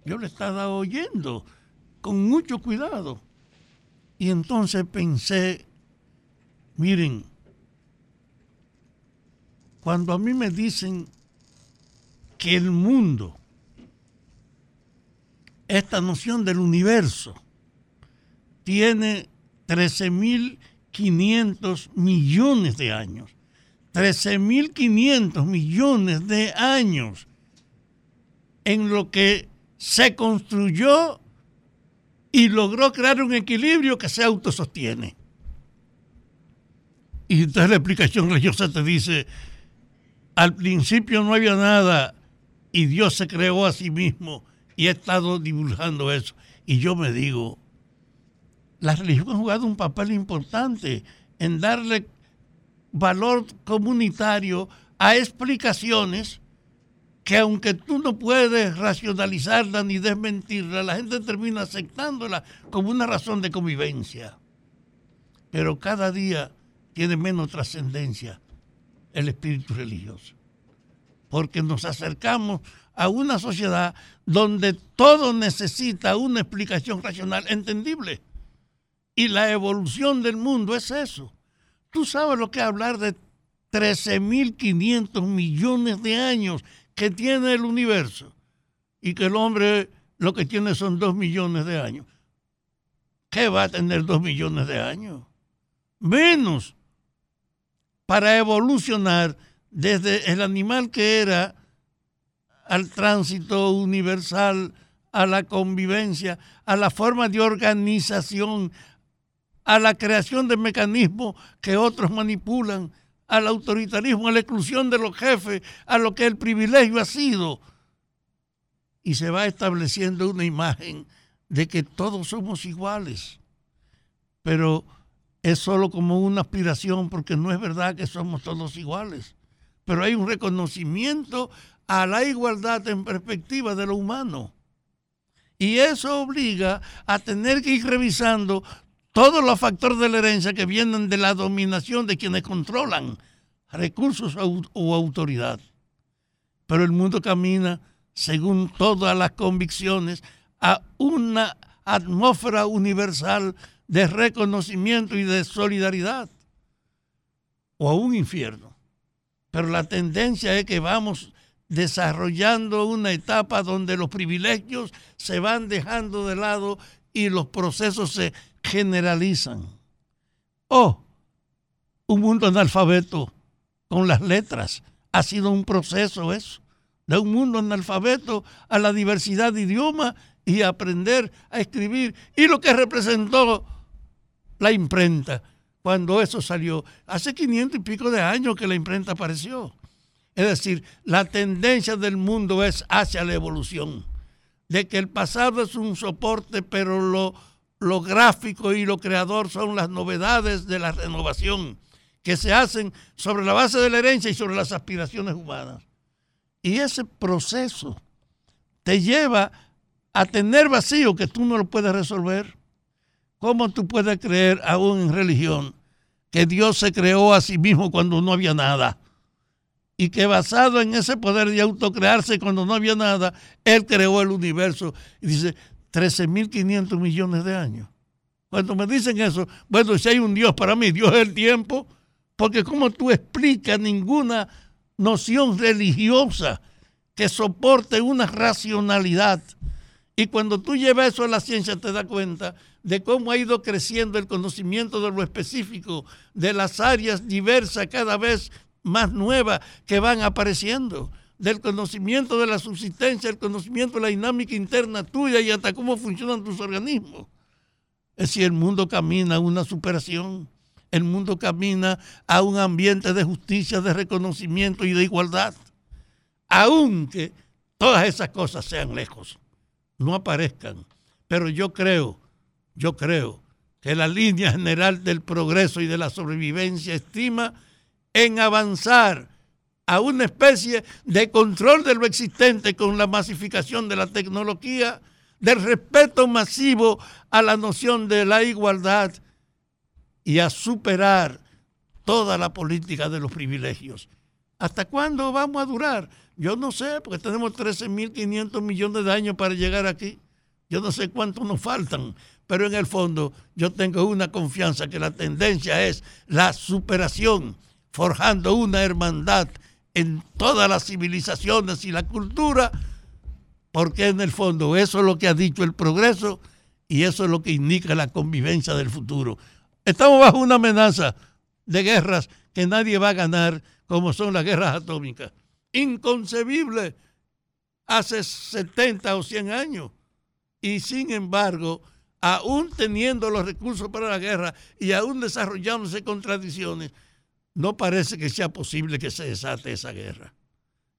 Yo le estaba oyendo con mucho cuidado. Y entonces pensé, miren, cuando a mí me dicen que el mundo, esta noción del universo, tiene 13.500 millones de años. 13.500 millones de años en lo que se construyó y logró crear un equilibrio que se autosostiene. Y entonces la explicación religiosa te dice, al principio no había nada y Dios se creó a sí mismo y he estado divulgando eso. Y yo me digo, la religión ha jugado un papel importante en darle valor comunitario a explicaciones que aunque tú no puedes racionalizarla ni desmentirla, la gente termina aceptándola como una razón de convivencia. Pero cada día tiene menos trascendencia el espíritu religioso. Porque nos acercamos a una sociedad donde todo necesita una explicación racional entendible. Y la evolución del mundo es eso. Tú sabes lo que es hablar de 13.500 millones de años que tiene el universo y que el hombre lo que tiene son 2 millones de años. ¿Qué va a tener 2 millones de años? Menos para evolucionar desde el animal que era al tránsito universal, a la convivencia, a la forma de organización, a la creación de mecanismos que otros manipulan, al autoritarismo, a la exclusión de los jefes, a lo que el privilegio ha sido. Y se va estableciendo una imagen de que todos somos iguales. Pero es solo como una aspiración porque no es verdad que somos todos iguales. Pero hay un reconocimiento a la igualdad en perspectiva de lo humano. Y eso obliga a tener que ir revisando todos los factores de la herencia que vienen de la dominación de quienes controlan recursos o autoridad. Pero el mundo camina, según todas las convicciones, a una atmósfera universal de reconocimiento y de solidaridad, o a un infierno. Pero la tendencia es que vamos desarrollando una etapa donde los privilegios se van dejando de lado y los procesos se generalizan. O un mundo analfabeto con las letras. Ha sido un proceso eso, de un mundo analfabeto a la diversidad de idiomas y aprender a escribir. Y lo que representó la imprenta cuando eso salió. Hace 500 y pico de años que la imprenta apareció. Es decir, la tendencia del mundo es hacia la evolución. De que el pasado es un soporte, pero lo, lo gráfico y lo creador son las novedades de la renovación que se hacen sobre la base de la herencia y sobre las aspiraciones humanas. Y ese proceso te lleva a tener vacío que tú no lo puedes resolver. ¿Cómo tú puedes creer aún en religión que Dios se creó a sí mismo cuando no había nada? Y que basado en ese poder de autocrearse cuando no había nada, Él creó el universo. Y dice, 13.500 millones de años. Cuando me dicen eso, bueno, si hay un Dios para mí, Dios es el tiempo, porque como tú explicas ninguna noción religiosa que soporte una racionalidad. Y cuando tú llevas eso a la ciencia te das cuenta de cómo ha ido creciendo el conocimiento de lo específico, de las áreas diversas cada vez más nuevas que van apareciendo, del conocimiento de la subsistencia, el conocimiento de la dinámica interna tuya y hasta cómo funcionan tus organismos. Es decir, el mundo camina a una superación el mundo camina a un ambiente de justicia, de reconocimiento y de igualdad. Aunque todas esas cosas sean lejos, no aparezcan. Pero yo creo, yo creo que la línea general del progreso y de la sobrevivencia estima en avanzar a una especie de control de lo existente con la masificación de la tecnología, del respeto masivo a la noción de la igualdad y a superar toda la política de los privilegios. ¿Hasta cuándo vamos a durar? Yo no sé, porque tenemos 13.500 millones de años para llegar aquí. Yo no sé cuánto nos faltan, pero en el fondo yo tengo una confianza que la tendencia es la superación, forjando una hermandad en todas las civilizaciones y la cultura, porque en el fondo eso es lo que ha dicho el progreso y eso es lo que indica la convivencia del futuro. Estamos bajo una amenaza de guerras que nadie va a ganar, como son las guerras atómicas. Inconcebible hace 70 o 100 años. Y sin embargo, aún teniendo los recursos para la guerra y aún desarrollándose contradicciones, no parece que sea posible que se desate esa guerra.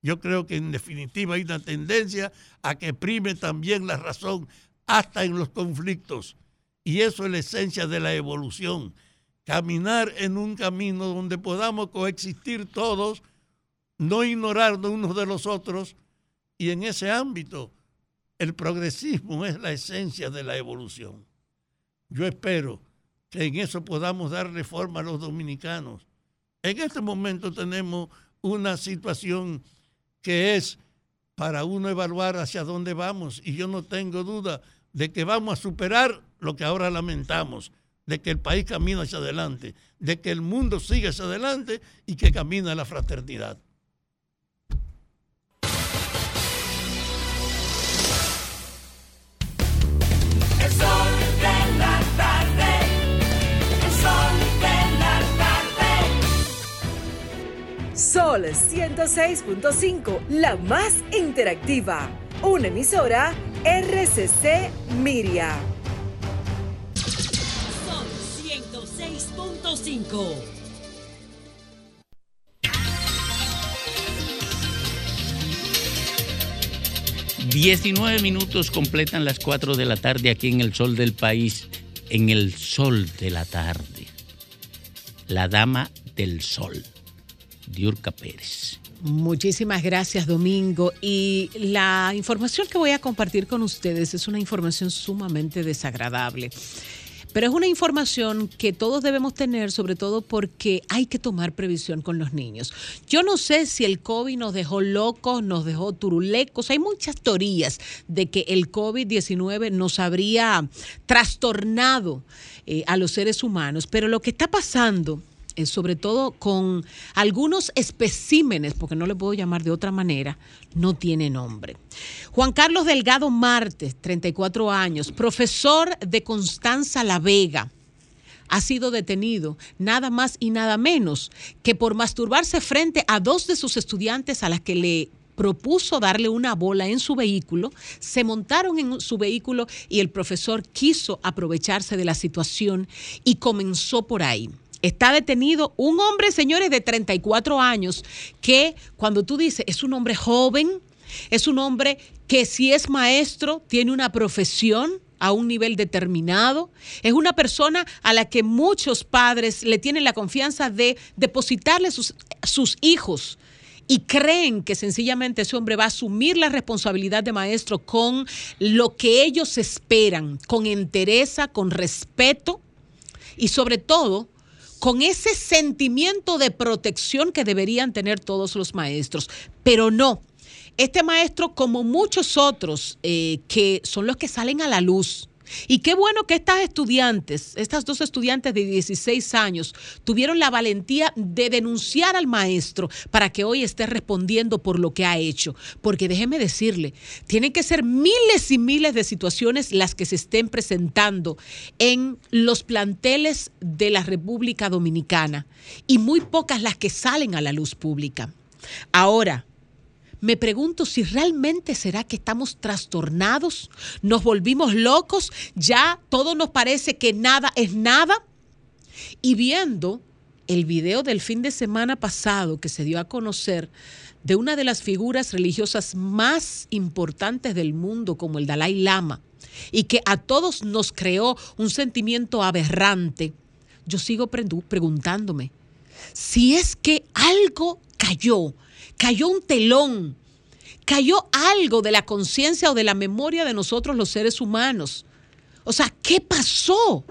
Yo creo que en definitiva hay una tendencia a que prime también la razón hasta en los conflictos y eso es la esencia de la evolución. Caminar en un camino donde podamos coexistir todos, no ignorarnos unos de los otros, Y en ese ámbito, el progresismo es la esencia de la evolución. Yo espero que en eso podamos darle forma a los dominicanos. En este momento tenemos una situación que es para uno evaluar hacia dónde vamos y yo no tengo duda de que vamos a superar lo que ahora lamentamos, de que el país camina hacia adelante, de que el mundo sigue hacia adelante y que camina la fraternidad. Sol 106.5, la más interactiva. Una emisora RCC Miria. Sol 106.5. 19 minutos completan las 4 de la tarde aquí en el sol del país, en el sol de la tarde. La dama del sol, Diurca Pérez. Muchísimas gracias, Domingo. Y la información que voy a compartir con ustedes es una información sumamente desagradable. Pero es una información que todos debemos tener, sobre todo porque hay que tomar previsión con los niños. Yo no sé si el COVID nos dejó locos, nos dejó turulecos. Hay muchas teorías de que el COVID-19 nos habría trastornado eh, a los seres humanos. Pero lo que está pasando eh, sobre todo con algunos especímenes, porque no le puedo llamar de otra manera, no tiene nombre. Juan Carlos Delgado Martes, 34 años, profesor de Constanza La Vega, ha sido detenido nada más y nada menos que por masturbarse frente a dos de sus estudiantes a las que le propuso darle una bola en su vehículo, se montaron en su vehículo y el profesor quiso aprovecharse de la situación y comenzó por ahí. Está detenido un hombre, señores, de 34 años, que cuando tú dices, es un hombre joven, es un hombre que si es maestro, tiene una profesión a un nivel determinado, es una persona a la que muchos padres le tienen la confianza de depositarle sus, sus hijos y creen que sencillamente ese hombre va a asumir la responsabilidad de maestro con lo que ellos esperan, con entereza, con respeto y sobre todo con ese sentimiento de protección que deberían tener todos los maestros. Pero no, este maestro, como muchos otros eh, que son los que salen a la luz, y qué bueno que estas estudiantes, estas dos estudiantes de 16 años, tuvieron la valentía de denunciar al maestro para que hoy esté respondiendo por lo que ha hecho. Porque déjeme decirle, tienen que ser miles y miles de situaciones las que se estén presentando en los planteles de la República Dominicana y muy pocas las que salen a la luz pública. Ahora, me pregunto si realmente será que estamos trastornados, nos volvimos locos, ya todo nos parece que nada es nada. Y viendo el video del fin de semana pasado que se dio a conocer de una de las figuras religiosas más importantes del mundo como el Dalai Lama y que a todos nos creó un sentimiento aberrante, yo sigo preguntándome si es que algo cayó, cayó un telón, cayó algo de la conciencia o de la memoria de nosotros los seres humanos. O sea, ¿qué pasó?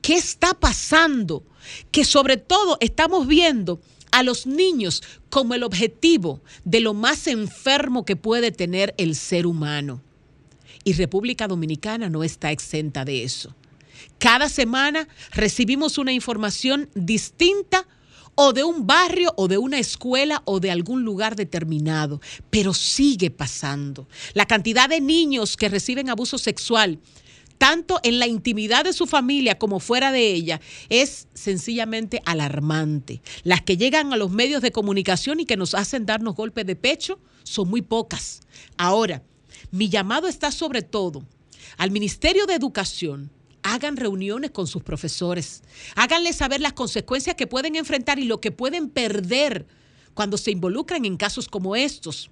¿Qué está pasando? Que sobre todo estamos viendo a los niños como el objetivo de lo más enfermo que puede tener el ser humano. Y República Dominicana no está exenta de eso. Cada semana recibimos una información distinta o de un barrio o de una escuela o de algún lugar determinado, pero sigue pasando. La cantidad de niños que reciben abuso sexual, tanto en la intimidad de su familia como fuera de ella, es sencillamente alarmante. Las que llegan a los medios de comunicación y que nos hacen darnos golpes de pecho son muy pocas. Ahora, mi llamado está sobre todo al Ministerio de Educación, hagan reuniones con sus profesores, háganles saber las consecuencias que pueden enfrentar y lo que pueden perder cuando se involucran en casos como estos.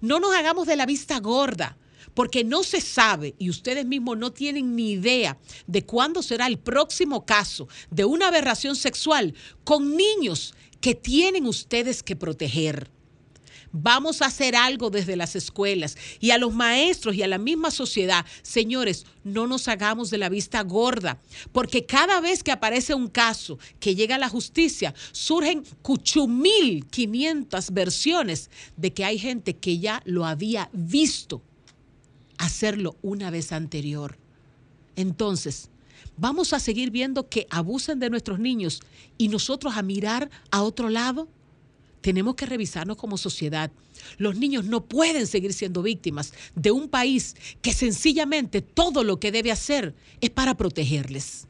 No nos hagamos de la vista gorda, porque no se sabe y ustedes mismos no tienen ni idea de cuándo será el próximo caso de una aberración sexual con niños que tienen ustedes que proteger. Vamos a hacer algo desde las escuelas y a los maestros y a la misma sociedad. Señores, no nos hagamos de la vista gorda, porque cada vez que aparece un caso que llega a la justicia, surgen 8.500 versiones de que hay gente que ya lo había visto hacerlo una vez anterior. Entonces, vamos a seguir viendo que abusen de nuestros niños y nosotros a mirar a otro lado. Tenemos que revisarnos como sociedad. Los niños no pueden seguir siendo víctimas de un país que sencillamente todo lo que debe hacer es para protegerles.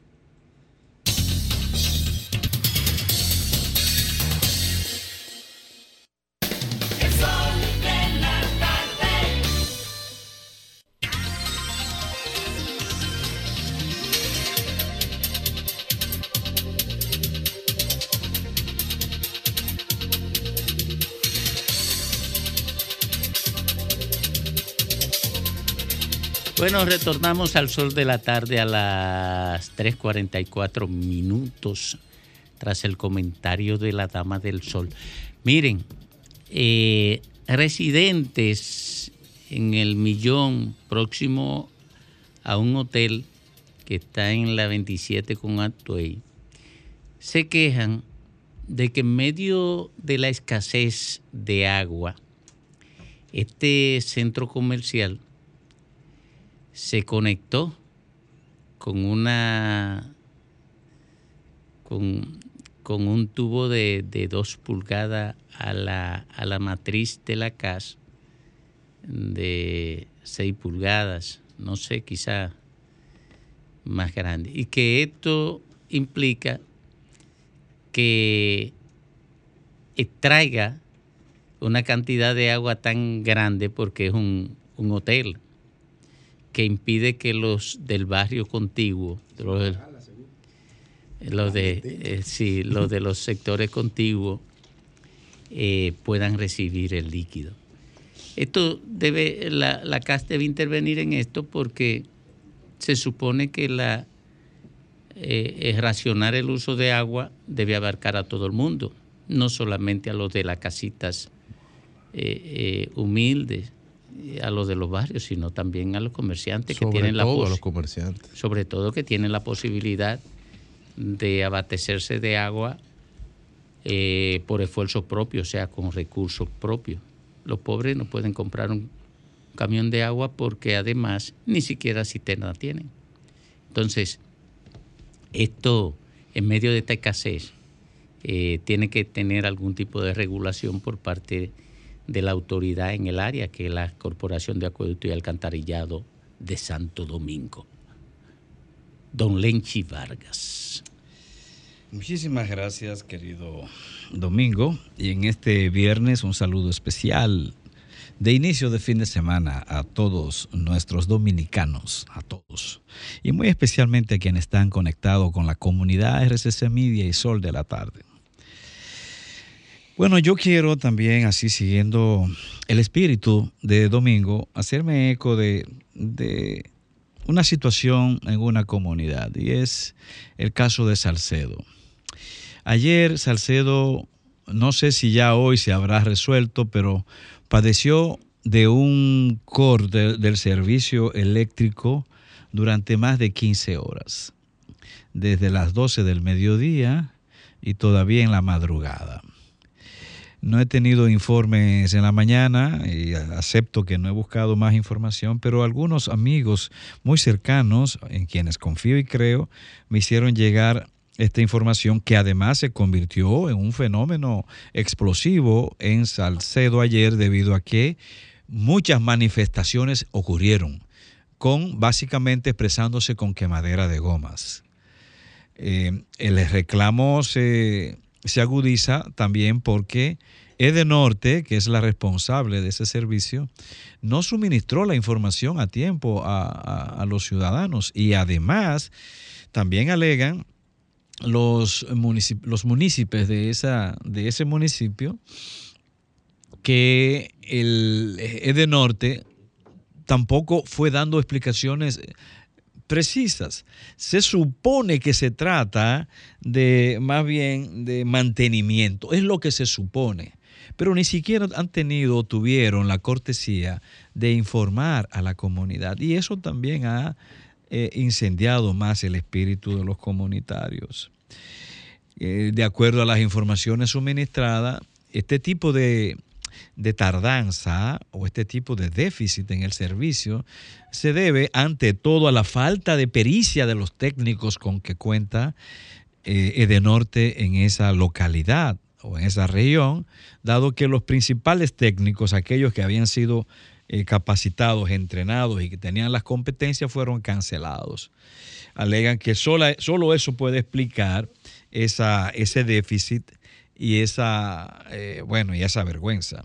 Bueno, retornamos al sol de la tarde a las 3.44 minutos tras el comentario de la Dama del Sol. Miren, eh, residentes en el millón próximo a un hotel que está en la 27 con Atuey se quejan de que en medio de la escasez de agua, este centro comercial se conectó con una con, con un tubo de, de dos pulgadas a la, a la matriz de la casa de 6 pulgadas, no sé, quizá más grande. Y que esto implica que extraiga una cantidad de agua tan grande porque es un, un hotel que impide que los del barrio contiguo, los, del- los de, eh, sí, los de los sectores contiguos eh, puedan recibir el líquido. Esto debe, la, la CAS debe intervenir en esto porque se supone que la eh, racionar el uso de agua debe abarcar a todo el mundo, no solamente a los de las casitas humildes, a los de los barrios, sino también a los comerciantes que tienen la a los comerciantes. sobre todo que tienen la posibilidad de abastecerse de agua eh, por esfuerzo propio, o sea, con recursos propios. Los pobres no pueden comprar un camión de agua porque además ni siquiera cisterna tienen. Entonces, esto en medio de esta escasez eh, tiene que tener algún tipo de regulación por parte de la autoridad en el área, que es la Corporación de Acueducto y Alcantarillado de Santo Domingo. Don Lenchi Vargas. Muchísimas gracias, querido Domingo. Y en este viernes un saludo especial de inicio de fin de semana a todos nuestros dominicanos, a todos. Y muy especialmente a quienes están conectados con la comunidad RCC Media y Sol de la Tarde. Bueno, yo quiero también, así siguiendo el espíritu de Domingo, hacerme eco de, una situación en una comunidad y es el caso de Salcedo. Ayer Salcedo, no sé si ya hoy se habrá resuelto, pero padeció de un corte del servicio eléctrico durante más de 15 horas, desde las 12 del mediodía y todavía en la madrugada. No he tenido informes en la mañana y acepto que no he buscado más información, pero algunos amigos muy cercanos, en quienes confío y creo, me hicieron llegar esta información que además se convirtió en un fenómeno explosivo en Salcedo ayer debido a que muchas manifestaciones ocurrieron, con básicamente expresándose con quemadera de gomas. Eh, el reclamo se, se agudiza también porque Edenorte, que es la responsable de ese servicio, no suministró la información a tiempo a, los ciudadanos. Y además también alegan los, los municipios de, de ese municipio que el Edenorte tampoco fue dando explicaciones precisas. Se supone que se trata de más bien de mantenimiento, es lo que se supone. pero ni siquiera han tenido o tuvieron la cortesía de informar a la comunidad. Y eso también ha eh, incendiado más el espíritu de los comunitarios. Eh, de acuerdo a las informaciones suministradas, este tipo de, de tardanza o este tipo de déficit en el servicio se debe ante todo a la falta de pericia de los técnicos con que cuenta eh, Edenorte en esa localidad o en esa región, dado que los principales técnicos, aquellos que habían sido eh, capacitados, entrenados y que tenían las competencias, fueron cancelados. Alegan que sola- solo eso puede explicar esa, ese déficit y esa, eh, bueno, y esa vergüenza.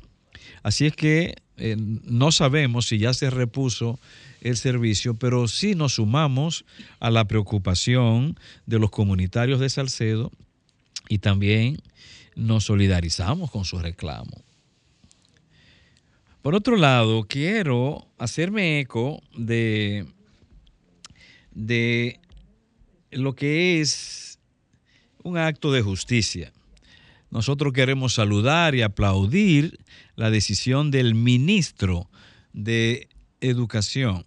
Así es que eh, no sabemos si ya se repuso el servicio, pero sí nos sumamos a la preocupación de los comunitarios de Salcedo y también nos solidarizamos con su reclamo. Por otro lado, quiero hacerme eco de, de lo que es un acto de justicia. Nosotros queremos saludar y aplaudir la decisión del ministro de Educación,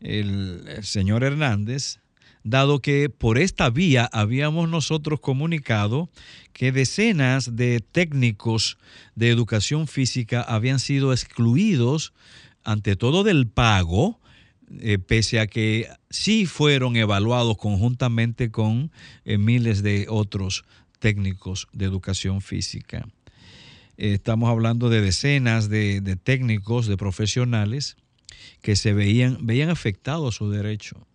el, señor Hernández, dado que por esta vía habíamos nosotros comunicado que decenas de técnicos de educación física habían sido excluidos, ante todo del pago, eh, pese a que sí fueron evaluados conjuntamente con eh, miles de otros técnicos de educación física. Eh, estamos hablando de decenas de, técnicos, de profesionales que se veían, veían afectados su derecho,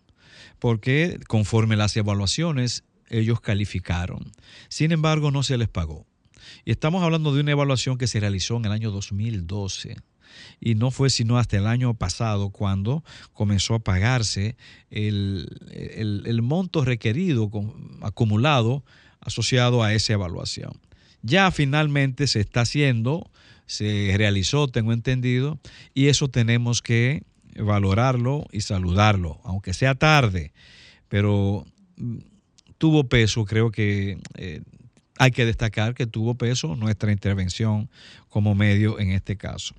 porque conforme las evaluaciones ellos calificaron. Sin embargo, no se les pagó. Y estamos hablando de una evaluación que se realizó en el año 2012 y no fue sino hasta el año pasado cuando comenzó a pagarse el, el- el monto requerido, acumulado, asociado a esa evaluación. Ya finalmente se está haciendo, se realizó, tengo entendido, y eso tenemos que valorarlo y saludarlo, aunque sea tarde, pero mm, tuvo peso, creo que eh, hay que destacar que tuvo peso nuestra intervención como medio en este caso.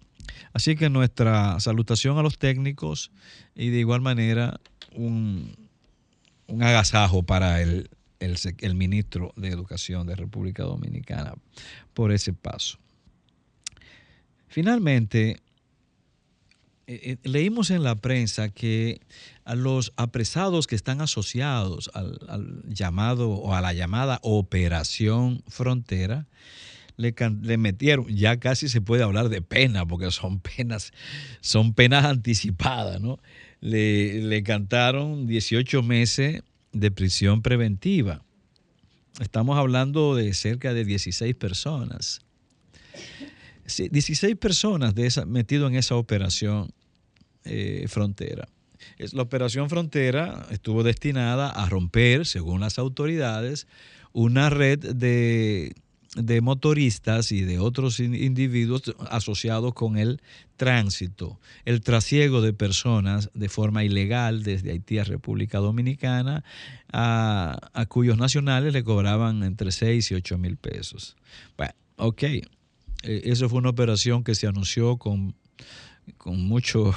Así que nuestra salutación a los técnicos y de igual manera un, un agasajo para el, el ministro de Educación de República Dominicana por ese paso. Finalmente, eh, eh, leímos en la prensa que a los apresados que están asociados al, llamado o a la llamada Operación Frontera, le metieron, ya casi se puede hablar de pena, porque son penas, son penas anticipadas, ¿no? Le, le cantaron 18 meses de prisión preventiva. Estamos hablando de cerca de 16 personas. Sí, 16 personas de esa, metido en esa operación eh, frontera. La operación frontera estuvo destinada a romper, según las autoridades, una red de, de motoristas y de otros in- individuos asociados con el tránsito, el trasiego de personas de forma ilegal desde Haití a República Dominicana, a, cuyos nacionales le cobraban entre 6 y 8 mil pesos. Bueno, ok, eh, eso fue una operación que se anunció con, con, mucho,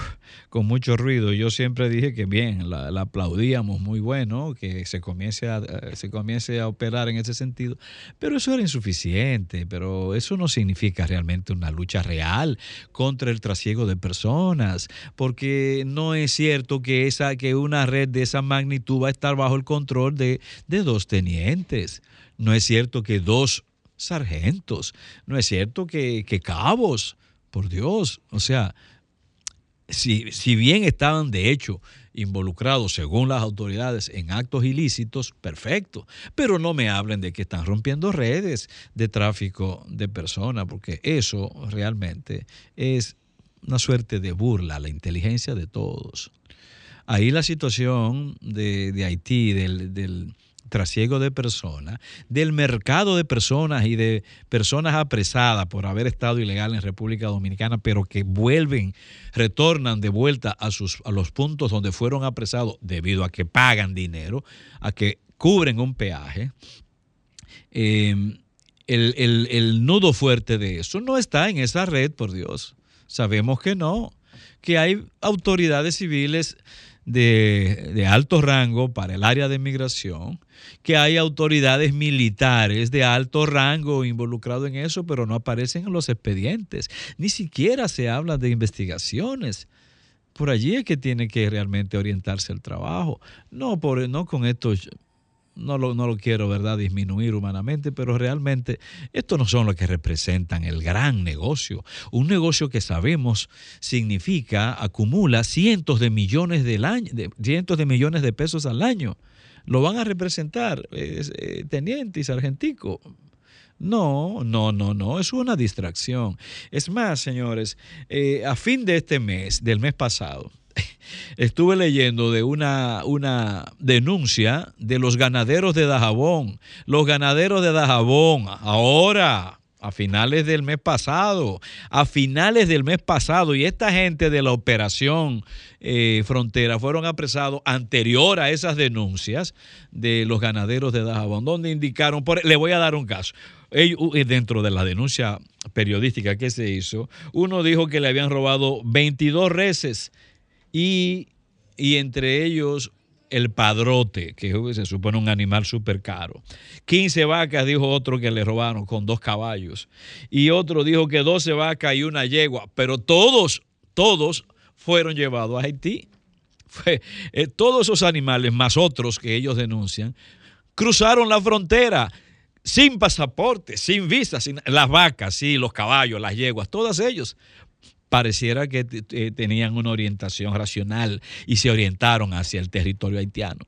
con mucho ruido. Yo siempre dije que bien, la, la aplaudíamos muy bueno, que se comience, a, eh, se comience a operar en ese sentido, pero eso era insuficiente, pero eso no significa realmente una lucha real contra el trasiego de personas, porque no es cierto que, esa, que una red de esa magnitud va a estar bajo el control de, de dos tenientes. No es cierto que dos sargentos, no es cierto que, que cabos, por Dios, o sea, si, si bien estaban de hecho involucrados, según las autoridades, en actos ilícitos, perfecto, pero no me hablen de que están rompiendo redes de tráfico de personas, porque eso realmente es una suerte de burla a la inteligencia de todos. Ahí la situación de, de Haití, del, del trasiego de personas, del mercado de personas y de personas apresadas por haber estado ilegal en República Dominicana, pero que vuelven, retornan de vuelta a, sus, a los puntos donde fueron apresados debido a que pagan dinero, a que cubren un peaje. Eh, el, el- el nudo fuerte de eso no está en esa red, por Dios. Sabemos que no, que hay autoridades civiles de, alto rango para el área de migración, que hay autoridades militares de alto rango involucrados en eso, pero no aparecen en los expedientes. Ni siquiera se habla de investigaciones. Por allí es que tiene que realmente orientarse el trabajo. No, por, no con esto, no lo, no lo quiero, ¿verdad?, disminuir humanamente, pero realmente estos no son los que representan el gran negocio. Un negocio que sabemos significa, acumula cientos de millones, del año, de, cientos de millones de pesos al año. Lo van a representar eh, teniente y sargentico. No, no, no, no, es una distracción. Es más, señores, eh, a fin de este mes, del mes pasado, estuve leyendo de una, una denuncia de los ganaderos de Dajabón. Los ganaderos de Dajabón, ahora, a finales del mes pasado, a finales del mes pasado, y esta gente de la operación eh, Frontera fueron apresados anterior a esas denuncias de los ganaderos de Dajabón, donde indicaron, le voy a dar un caso. Eh, dentro de la denuncia periodística que se hizo, uno dijo que le habían robado 22 reses y, y entre ellos el padrote, que se supone un animal súper caro. 15 vacas, dijo otro que le robaron con dos caballos. Y otro dijo que 12 vacas y una yegua, pero todos, todos fueron llevados a Haití. Fue, eh, todos esos animales, más otros que ellos denuncian, cruzaron la frontera sin pasaporte, sin visa, sin, las vacas, sí, los caballos, las yeguas, todos ellos pareciera que tenían una orientación racional y se orientaron hacia el territorio haitiano.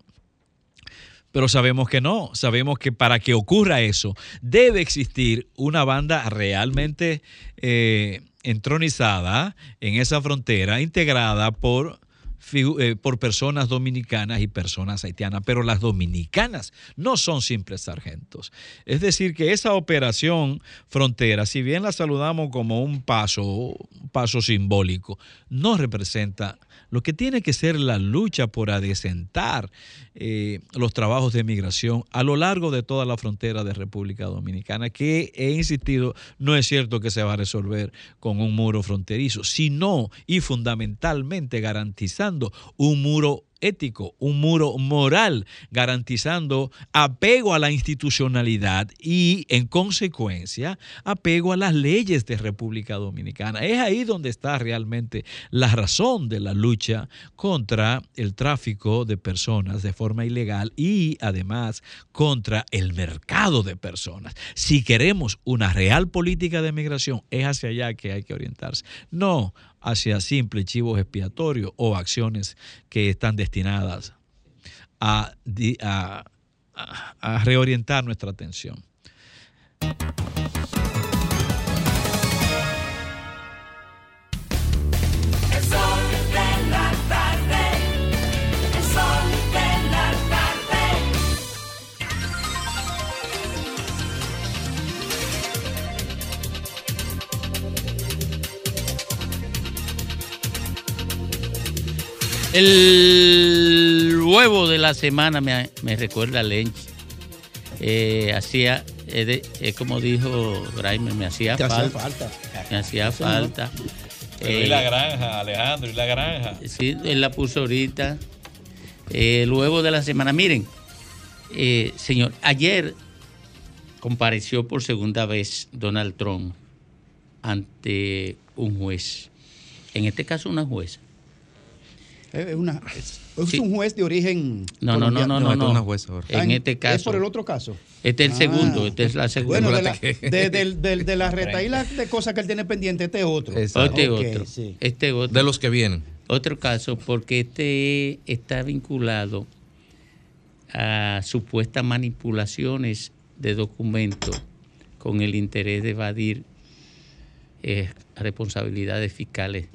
Pero sabemos que no, sabemos que para que ocurra eso debe existir una banda realmente eh, entronizada en esa frontera, integrada por eh, por personas dominicanas y personas haitianas, pero las dominicanas no son simples sargentos. Es decir, que esa operación frontera, si bien la saludamos como un paso, un paso simbólico, no representa lo que tiene que ser la lucha por adecentar eh, los trabajos de migración a lo largo de toda la frontera de República Dominicana, que he insistido, no es cierto que se va a resolver con un muro fronterizo, sino y fundamentalmente garantizando un muro ético, un muro moral, garantizando apego a la institucionalidad y, en consecuencia, apego a las leyes de República Dominicana. Es ahí donde está realmente la razón de la lucha contra el tráfico de personas de forma ilegal y, además, contra el mercado de personas. Si queremos una real política de migración, es hacia allá que hay que orientarse. No hacia simples chivos expiatorios o acciones que están destinadas a, reorientar nuestra atención. El huevo de la semana me, me recuerda a Lench. Eh, hacía, eh, de- eh, como dijo Graimer, me hacía falta. falta. Me hacía Sí, falta. Pero Eh, y la granja, Alejandro, y la granja. Sí, él la puso ahorita. Eh, el huevo de la semana. Miren, eh, señor, ayer compareció por segunda vez Donald Trump ante un juez. En este caso, una jueza. Es, una- es- es un juez de origen. No, no, no, no, no. no. Ah, En este ¿Es caso. por el otro caso? Este es el Ah. segundo, este es la segunda. Bueno, de la, de, del- del- de la retaíla de cosas que él tiene pendiente, este es otro. Este Ok, otro. sí. Este otro. De los que vienen. Otro caso, porque este está vinculado a supuestas manipulaciones de documentos con el interés de evadir eh, responsabilidades fiscales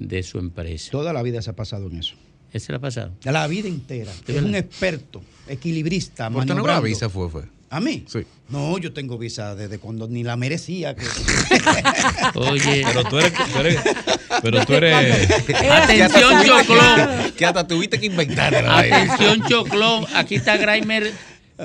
de su empresa. Toda la vida se ha pasado en eso. ¿Ese le ha pasado? La vida entera. ¿De Es verdad? un experto, equilibrista, ¿Por tener una maniobrando. visa fue, fue? ¿A mí? Sí. No, yo tengo visa desde cuando ni la merecía. que- Oye. Pero tú eres. tú eres- pero tú eres. Atención, Choclón. Que hasta tuviste que inventar la. Atención, Choclón. Aquí está Graimer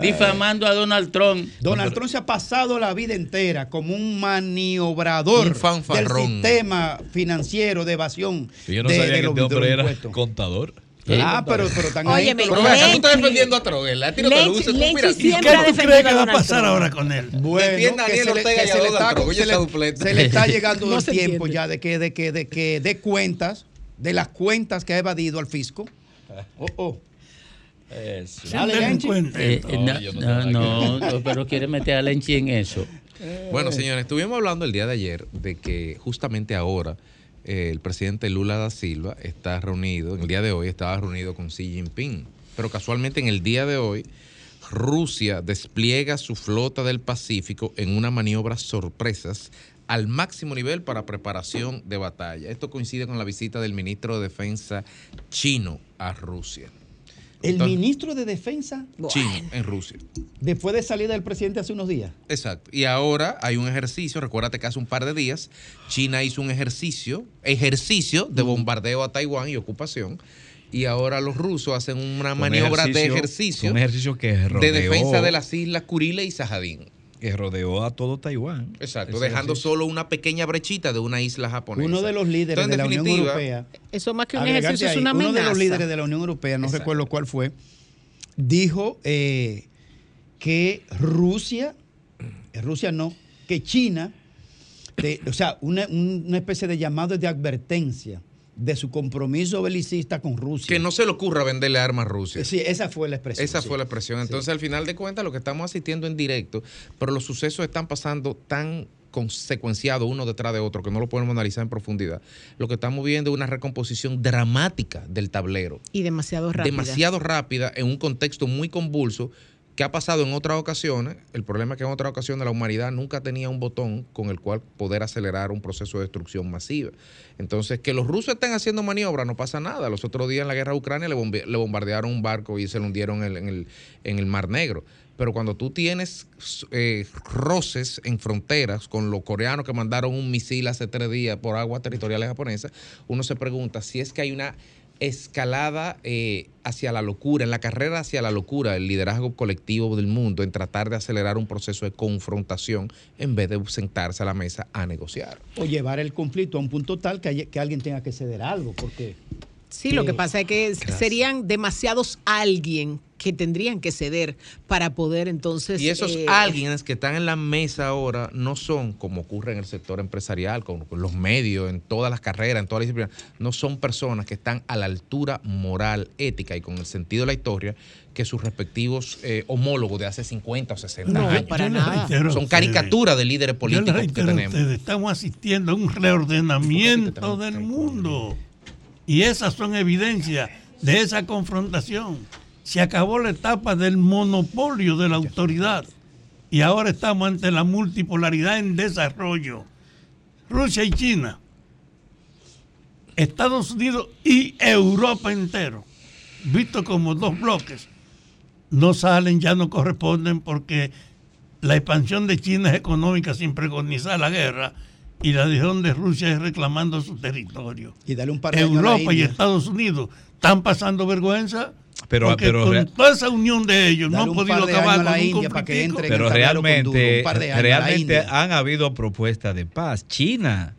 difamando a Donald Trump. Donald Trump se ha pasado la vida entera como un maniobrador Un fanfarrón. del sistema financiero de evasión Yo no de, sabía de que este hombre era contador. Ah, pero, pero están ahí. Óyeme, todos Pero vea, tú estás defendiendo a Troguel. A ti no te Lenchi- luce, es un Lenchi conspirativo. siempre ¿Qué tú crees que va a pasar Trump. ahora con él? Bueno, Defienda a que Daniel se le- que y se está- Trump, oye, se le-. Se le está llegando No el tiempo entiende. ya de que, de que, de que, de cuentas, de las cuentas que ha evadido al fisco. Oh, oh. Eso. Lenchi. Eh, No, no, pero quiere meter a Lenchi en eso. Bueno, señores, estuvimos hablando el día de ayer de que justamente ahora eh, el presidente Lula da Silva está reunido, en el día de hoy estaba reunido con Xi Jinping, pero casualmente en el día de hoy Rusia despliega su flota del Pacífico en una maniobra sorpresas al máximo nivel para preparación de batalla. Esto coincide con la visita del ministro de Defensa chino a Rusia. El Entonces- ministro de Defensa, Chino en Rusia. después de salida del presidente hace unos días. Exacto. Y ahora hay un ejercicio, recuérdate que hace un par de días China hizo un ejercicio, ejercicio de bombardeo a Taiwán y ocupación. Y ahora los rusos hacen una Un maniobra de ejercicio- Un ejercicio que de rodeó, defensa de las islas Kuriles y Sajadín. Que rodeó a todo Taiwán. Exacto, dejando solo una pequeña brechita de una isla japonesa. Uno de los líderes Entonces, de la Unión Europea. Eso más que un ejercicio es una Uno amenaza. de los líderes de la Unión Europea, no Exacto. recuerdo cuál fue, dijo eh, que Rusia, eh, Rusia no, que China, de- o sea, una, una especie de llamado de advertencia de su compromiso belicista con Rusia. Que no se le ocurra venderle armas a Rusia. Sí, esa fue la expresión. Esa sí. fue la expresión. Entonces, al final de cuentas, lo que estamos asistiendo en directo, pero los sucesos están pasando tan consecuenciados uno detrás de otro que no lo podemos analizar en profundidad. Lo que estamos viendo es una recomposición dramática del tablero. Y demasiado rápida. Demasiado rápida en un contexto muy convulso que ha pasado en otras ocasiones. El problema es que en otras ocasiones la humanidad nunca tenía un botón con el cual poder acelerar un proceso de destrucción masiva. Entonces, que los rusos estén haciendo maniobras no pasa nada. Los otros días en la guerra de Ucrania le, bombardearon un barco y se lo hundieron en el Mar Negro. Pero cuando tú tienes eh, roces en fronteras con los coreanos que mandaron un misil hace tres días por aguas territoriales japonesas, uno se pregunta si es que hay una escalada eh, hacia la locura, en la carrera hacia la locura, el liderazgo colectivo del mundo en tratar de acelerar un proceso de confrontación en vez de sentarse a la mesa a negociar. O llevar el conflicto a un punto tal que, que alguien tenga que ceder algo, porque... Sí, lo que pasa es que serían demasiados alguien que tendrían que ceder para poder entonces... Y esos eh, alguienes que están en la mesa ahora no son, como ocurre en el sector empresarial, con, con los medios, en todas las carreras, en todas las disciplinas, no son personas que están a la altura moral, ética y con el sentido de la historia que sus respectivos eh, homólogos de hace 50 o 60 No, años. yo les reitero a Son caricaturas de líderes políticos que tenemos. ustedes, estamos asistiendo a un reordenamiento del mundo. Y esas son evidencias de esa confrontación. Se acabó la etapa del monopolio de la autoridad y ahora estamos ante la multipolaridad en desarrollo. Rusia y China, Estados Unidos y Europa entero, visto como dos bloques, no salen, ya no corresponden porque la expansión de China es económica sin preconizar la guerra y la adhesión de Rusia es reclamando su territorio. Y un par de Europa y. Estados Unidos están pasando vergüenza Pero- porque pero con toda esa unión de ellos no han podido acabar con un India para que entre en Pero realmente, un par de años a la realmente han habido propuestas de paz. China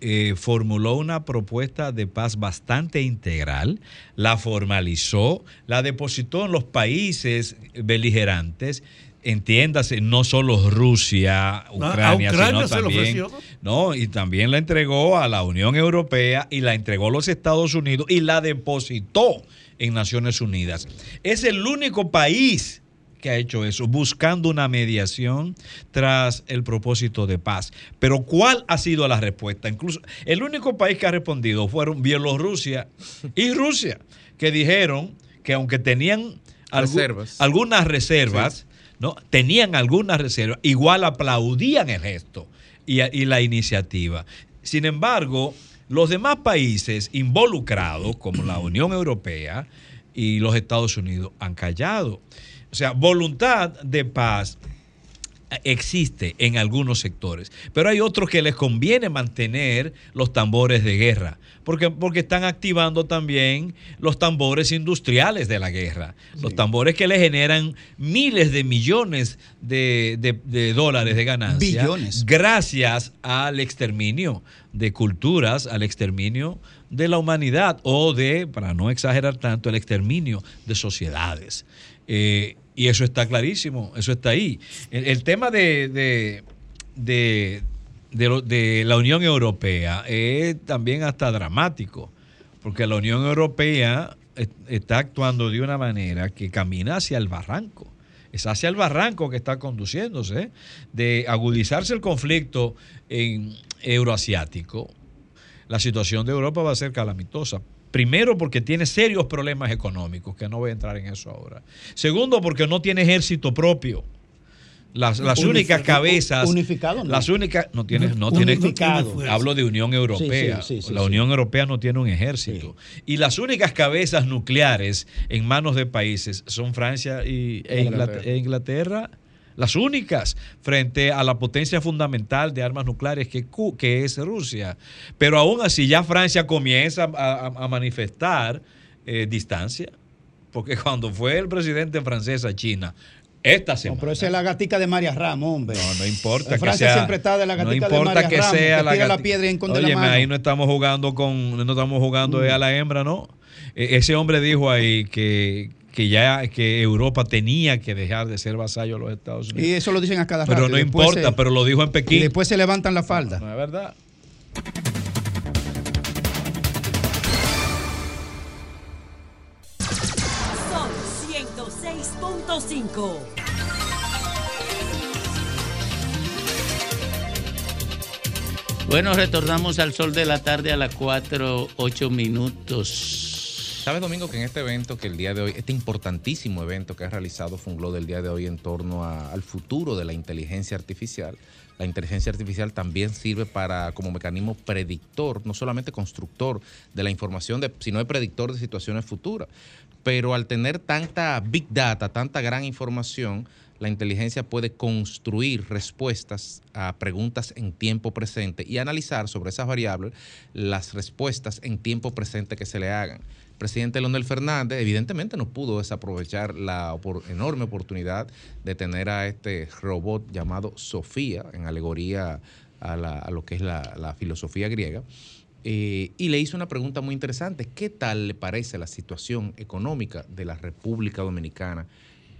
eh, formuló una propuesta de paz bastante integral, la formalizó, la depositó en los países beligerantes. Entiéndase, no solo Rusia, Ucrania, Ucrania sino se lo también, ofreció. no, y también la entregó a la Unión Europea y la entregó a los Estados Unidos y la depositó en Naciones Unidas. Es el único país que ha hecho eso, buscando una mediación tras el propósito de paz. Pero ¿cuál ha sido la respuesta? Incluso el único país que ha respondido fueron Bielorrusia y Rusia, que dijeron que aunque tenían algu- Reservas. algunas reservas, ¿no? tenían algunas reservas, igual aplaudían el gesto y, y la iniciativa. Sin embargo, los demás países involucrados, como la Unión Europea y los Estados Unidos, han callado. O sea, voluntad de paz existe en algunos sectores, pero hay otros que les conviene mantener los tambores de guerra, porque, porque están activando también los tambores industriales de la guerra, los tambores que le generan miles de millones de, de- de dólares de ganancia, Billones. gracias al exterminio de culturas, al exterminio de la humanidad o de, para no exagerar tanto, el exterminio de sociedades. Eh, y eso está clarísimo, eso está ahí. El, tema de, de, de- de la Unión Europea es también hasta dramático, porque la Unión Europea es- está actuando de una manera que camina hacia el barranco. Es hacia el barranco que está conduciéndose, de agudizarse el conflicto en euroasiático. La situación de Europa va a ser calamitosa. Primero porque tiene serios problemas económicos, que no voy a entrar en eso ahora. Segundo porque no tiene ejército propio. Las, únicas cabezas. unificado, ¿no? Las únicas. No tiene. No tiene hablo de Unión Europea. Sí, sí, sí, sí, la. Unión Europea no tiene un ejército. Y las únicas cabezas nucleares en manos de países son Francia y, e Inglaterra. Inglaterra. Las únicas frente a la potencia fundamental de armas nucleares que, es Rusia. Pero aún así ya Francia comienza a, a- a manifestar eh, distancia. Porque cuando fue el presidente francés a China, esta semana. No, pero esa es la gatica de María Ramos, hombre. No, no importa que Francia sea. siempre está de la no gatica de María que Ramos, sea que la tira la piedra la mano. ahí no estamos jugando con, no estamos jugando Mm. a la hembra, ¿no? E- Ese hombre dijo ahí que, que ya que Europa tenía que dejar de ser vasallo de los Estados Unidos. Y eso lo dicen a cada rato. Pero y no después importa, se- pero lo dijo en Y Pekín. después se levantan la falda. No es verdad. Sol 106.5. Bueno, retornamos al sol de la tarde a las 4, 8 minutos. ¿Sabes, Domingo, que en este evento, que el día de hoy, este importantísimo evento que ha realizado Funglo del día de hoy en torno al futuro de la inteligencia artificial, la inteligencia artificial también sirve para como mecanismo predictor, no solamente constructor de la información, de, sino de predictor de situaciones futuras. Pero al tener tanta big data, tanta gran información, la inteligencia puede construir respuestas a preguntas en tiempo presente y analizar sobre esas variables las respuestas en tiempo presente que se le hagan. Presidente Leonel Fernández evidentemente no pudo desaprovechar la enorme oportunidad de tener a este robot llamado Sofía, en alegoría a, lo que es la, filosofía griega, eh, y le hizo una pregunta muy interesante. ¿Qué tal le parece la situación económica de la República Dominicana?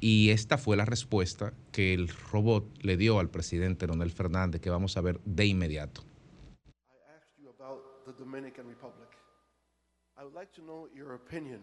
Y esta fue la respuesta que el robot le dio al presidente Leonel Fernández, que vamos a ver de inmediato. I would like to know your opinion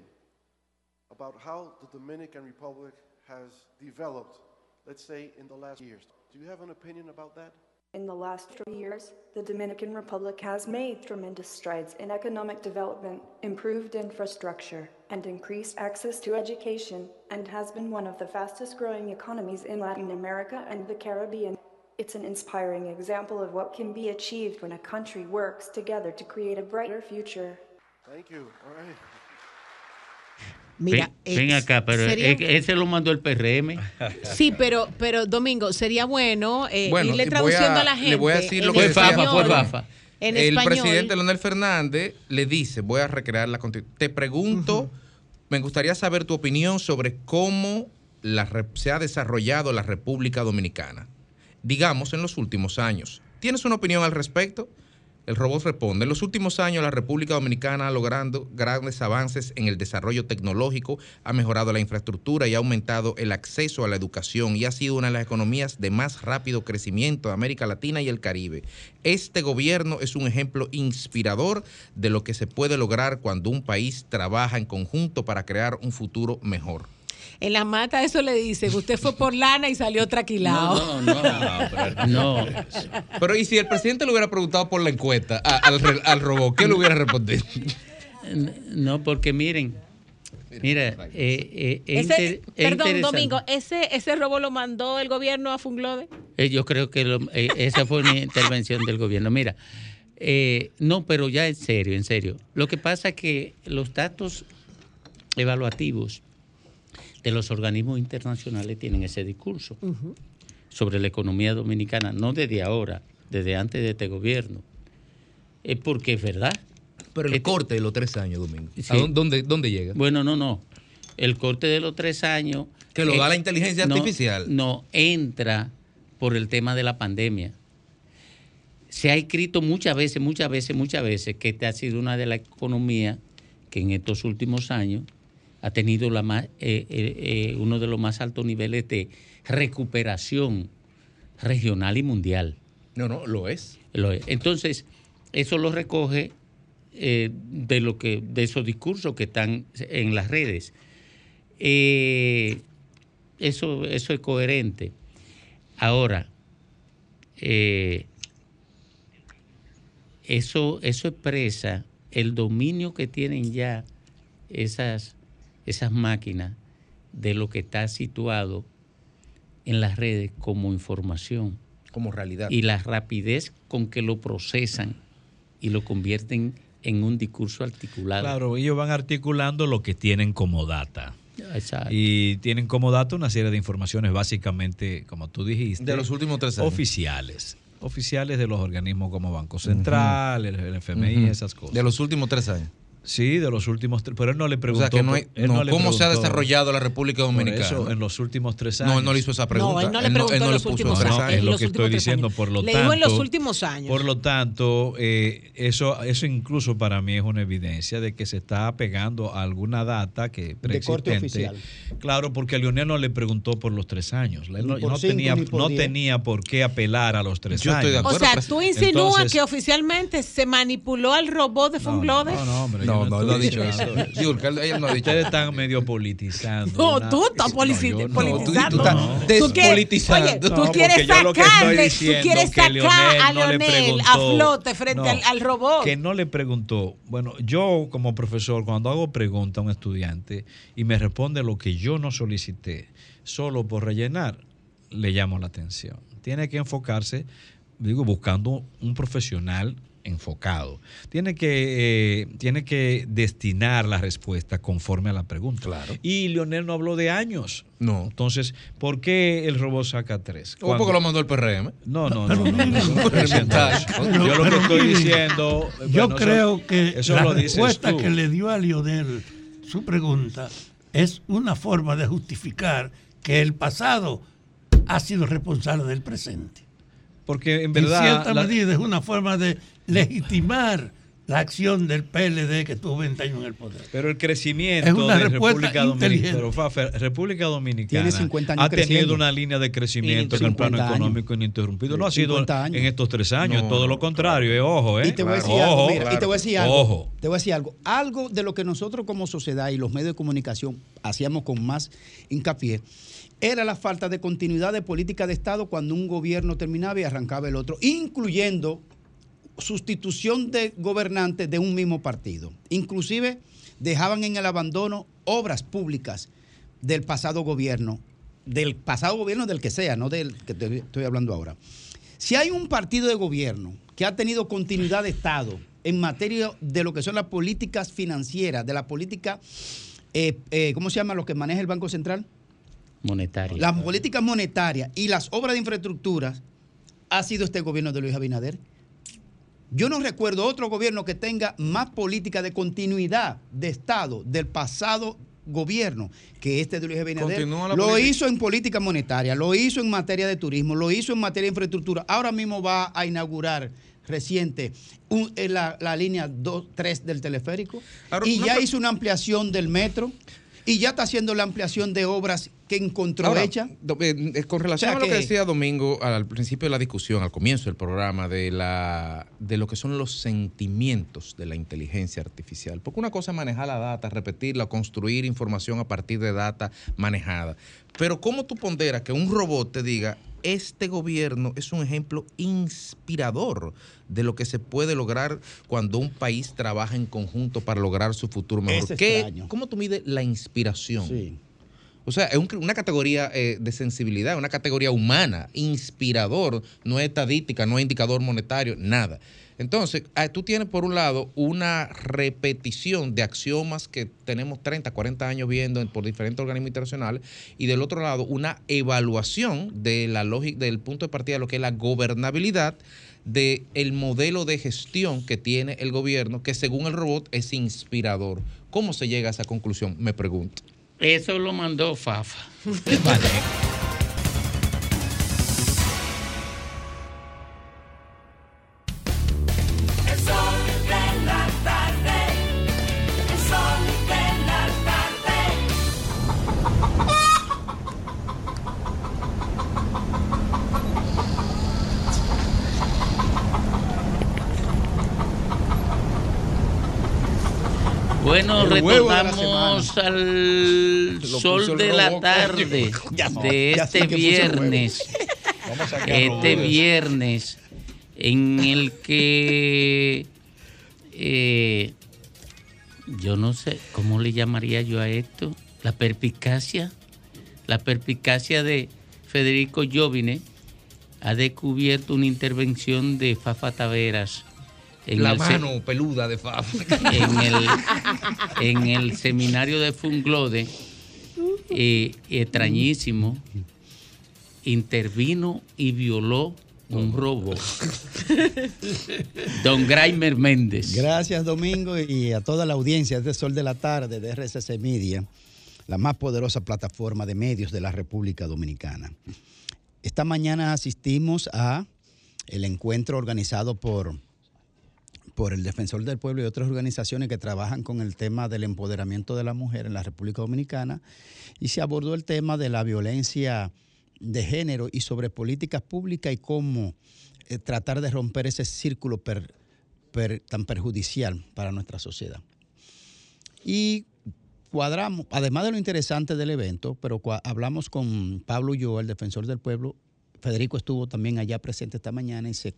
about how the Dominican Republic has developed, let's say, in the last years. Do you have an opinion about that? In the last three years, the Dominican Republic has made tremendous strides in economic development, improved infrastructure, and increased access to education, and has been one of the fastest growing economies in Latin America and the Caribbean. It's an inspiring example of what can be achieved when a country works together to create a brighter future. Thank you. All right. Mira, ven, ven eh, acá, pero sería- ese lo mandó el PRM. Sí, pero, pero Domingo, sería bueno, eh, Bueno, irle traduciendo a- a, la gente. le voy a decir lo que Fue Fafa, fue Fafa. En el español. presidente Leonel Fernández le dice, voy a recrear la constitución. Te pregunto, me gustaría saber tu opinión sobre cómo la se ha desarrollado la República Dominicana, digamos, en los últimos años. ¿Tienes una opinión al respecto? El robot responde, en los últimos años la República Dominicana ha logrado grandes avances en el desarrollo tecnológico, ha mejorado la infraestructura y ha aumentado el acceso a la educación y ha sido una de las economías de más rápido crecimiento de América Latina y el Caribe. Este gobierno es un ejemplo inspirador de lo que se puede lograr cuando un país trabaja en conjunto para crear un futuro mejor. En la mata eso le dicen, usted fue por lana y salió traquilado. No, no, no. Pero ¿y si el presidente le hubiera preguntado por la encuesta a- al, al robot, qué le hubiera respondido? No, porque miren, mira, eh, eh, es Ese- es perdón. Domingo, ¿ese, ¿ese robo lo mandó el gobierno a Funglode? Eh, yo creo que lo- eh, esa fue una intervención del gobierno. Mira, eh, no, pero ya en serio, en serio. Lo que pasa es que los datos evaluativos de los organismos internacionales tienen ese discurso. sobre la economía dominicana, no desde ahora, desde antes de este gobierno, es porque es verdad. Pero el Este- corte de los tres años, Domingo. ¿A Sí. dónde, dónde- dónde llega? Bueno, no, no. El corte de los tres años. Que lo da la inteligencia no, artificial. No, entra por el tema de la pandemia. Se ha escrito muchas veces, muchas veces, muchas veces que esta ha sido una de las economías que en estos últimos años ha tenido la más, eh, eh, eh, uno de los más altos niveles de recuperación regional y mundial. No, no, lo es. Lo es. Entonces, eso lo recoge eh, de lo que, de esos discursos que están en las redes. Eh, eso, eso es coherente. Ahora, eh, eso, eso expresa el dominio que tienen ya esas, esas máquinas de lo que está situado en las redes como información Como realidad. y la rapidez con que lo procesan y lo convierten en un discurso articulado. Claro, ellos van articulando lo que tienen como data. Exacto. Y tienen como dato una serie de informaciones básicamente, como tú dijiste, De los últimos tres años. oficiales. Oficiales de los organismos como Banco Central, el, el FMI, Ujú. esas cosas. De los últimos tres años. Sí, de los últimos tres. Pero él no le O preguntó. sea, que no hay, por- él no, le ¿cómo se ha desarrollado la República por Dominicana? eso, en los últimos tres años. No, él no le hizo esa pregunta. No, él no le preguntó en los últimos no, años, es lo que estoy tres diciendo. años. Por lo Le tanto, dijo en los últimos años. Por lo tanto, eh, eso, eso incluso para mí es una evidencia de que se está apegando a alguna data que De corte preexistente. oficial. Claro, porque a Leonel no le preguntó por los tres años. Él no, cinco, tenía, no diez. tenía por qué apelar a los tres Yo estoy de años. O sea, tú insinúas que oficialmente se manipuló al robot de Funglode. No, no, hombre. No, no, no ha dicho eso. Sí, porque él- ella no ha dicho Ustedes están medio politizando. No, una- tú estás no. politizando. Tú- estás despolitizando. Oye, tú quieres porque yo lo que estoy sacar, de- tú quieres sacar Leonel a Leonel a flote frente No, al, al robot. Que no le preguntó. Bueno, yo como profesor, cuando hago pregunta a un estudiante y me responde lo que yo no solicité, solo por rellenar, le llamo la atención. Tiene que enfocarse, digo, buscando un profesional enfocado. Tiene que, eh, tiene que destinar la respuesta conforme a la pregunta. Claro. Y Leonel no habló de años. No. Entonces, ¿por qué el robot saca tres? O porque lo mandó el PRM. No, no, no. Yo lo que estoy diciendo. Yo bueno, eso- creo que eso la respuesta que le dio a Lionel su pregunta es una forma de justificar que el pasado ha sido responsable del presente. Porque en En verdad. cierta la- medida es una forma de legitimar la acción del PLD que tuvo 20 años en el poder. Pero el crecimiento Es una de respuesta República Dominicana, inteligente. pero Fafer, República Dominicana Tiene 50 años ha tenido creciendo. una línea de crecimiento en el plano 50 años. económico ininterrumpido. No ha sido 50 años. en estos tres años, No, es todo lo contrario. eh, ojo, ¿eh? Y te voy a decir Ojo, algo, mira, y te voy a decir algo. Ojo. Te voy a decir algo. Algo de lo que nosotros como sociedad y los medios de comunicación hacíamos con más hincapié era la falta de continuidad de política de Estado cuando un gobierno terminaba y arrancaba el otro, incluyendo sustitución de gobernantes de un mismo partido. Inclusive dejaban en el abandono obras públicas del pasado gobierno, del pasado gobierno del que sea, no del que te estoy hablando ahora. Si hay un partido de gobierno que ha tenido continuidad de Estado en materia de lo que son las políticas financieras, de la política, eh, eh, ¿cómo se llama? Lo que maneja el Banco Central. Monetaria. Las políticas monetarias y las obras de infraestructura ha sido este gobierno de Luis Abinader. Yo no recuerdo otro gobierno que tenga más política de continuidad de Estado del pasado gobierno que este de Luis Abinader. Lo política. hizo en política monetaria, lo hizo en materia de turismo, lo hizo en materia de infraestructura. Ahora mismo va a inaugurar reciente un- eh, la, la línea 2, 3 del teleférico Ahora, y no, ya hizo una ampliación del metro y ya está haciendo la ampliación de obras que encontró Ahora, hecha. eh, eh, con relación O sea a lo que que- decía Domingo al principio de la discusión, al comienzo del programa, de, la, de lo que son los sentimientos de la inteligencia artificial. Porque una cosa es manejar la data, repetirla, construir información a partir de data manejada. Pero ¿cómo tú ponderas que un robot te diga, este gobierno es un ejemplo inspirador de lo que se puede lograr cuando un país trabaja en conjunto para lograr su futuro mejor? Es ¿Qué- extraño. ¿Cómo tú mides la inspiración? Sí. O sea, es un- una categoría eh, de sensibilidad, una categoría humana, inspirador, no es estadística, no es indicador monetario, nada. Entonces, ah, tú tienes por un lado una repetición de axiomas que tenemos 30, 40 años viendo en- por diferentes organismos internacionales y del otro lado una evaluación de la lógica del punto de partida de lo que es la gobernabilidad del el modelo de gestión que tiene el gobierno que según el robot es inspirador. ¿Cómo se llega a esa conclusión? Me pregunto. Eso lo mandó Fafa. El retornamos al sol de la tarde de este viernes. Este viernes en el que eh, yo no sé cómo le llamaría yo a esto, la perspicacia, la perspicacia de Federico Jovine ha descubierto una intervención de Fafa Taveras en la el se- mano peluda de Fab. en el, en el seminario de Funglode, eh, extrañísimo, intervino y violó un robo. Don Graimer Méndez. Gracias, Domingo, y a toda la audiencia de Sol de la Tarde de RCC Media, la más poderosa plataforma de medios de la República Dominicana. Esta mañana asistimos a el encuentro organizado por, por el Defensor del Pueblo y otras organizaciones que trabajan con el tema del empoderamiento de la mujer en la República Dominicana y se abordó el tema de la violencia de género y sobre políticas públicas y cómo eh, tratar de romper ese círculo tan perjudicial para nuestra sociedad. Y cuadramos, además de lo interesante del evento, pero hablamos con Pablo Ulloa, el defensor del pueblo. Federico estuvo también allá presente esta mañana y se,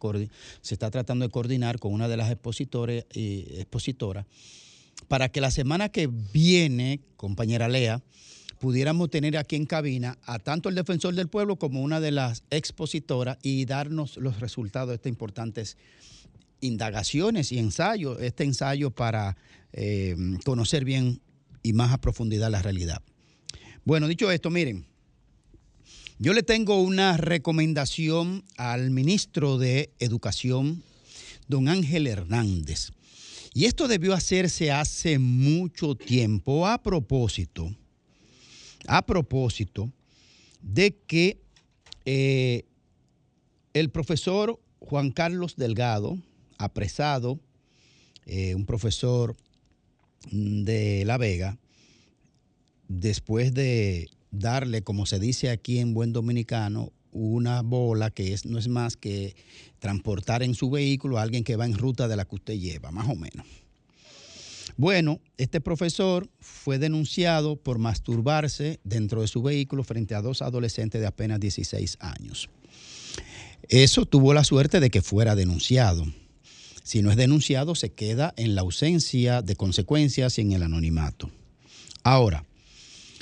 está tratando de coordinar con una de las expositores, eh, expositoras para que la semana que viene, compañera Lea, pudiéramos tener aquí en cabina a tanto el defensor del pueblo como una de las expositoras y darnos los resultados de estas importantes indagaciones y ensayos, este ensayo para eh, conocer bien y más a profundidad la realidad. Bueno, dicho esto, miren, yo le tengo una recomendación al ministro de Educación, don Ángel Hernández. Y esto debió hacerse hace mucho tiempo a propósito, a propósito de que eh, el profesor Juan Carlos Delgado, apresado, eh, un profesor de La Vega, después de darle, como se dice aquí en buen dominicano, una bola que es, no es más que transportar en su vehículo a alguien que va en ruta de la que usted lleva, más o menos. Bueno, este profesor fue denunciado por masturbarse dentro de su vehículo frente a dos adolescentes de apenas 16 años. Eso tuvo la suerte de que fuera denunciado. Si no es denunciado, se queda en la ausencia de consecuencias y en el anonimato. Ahora,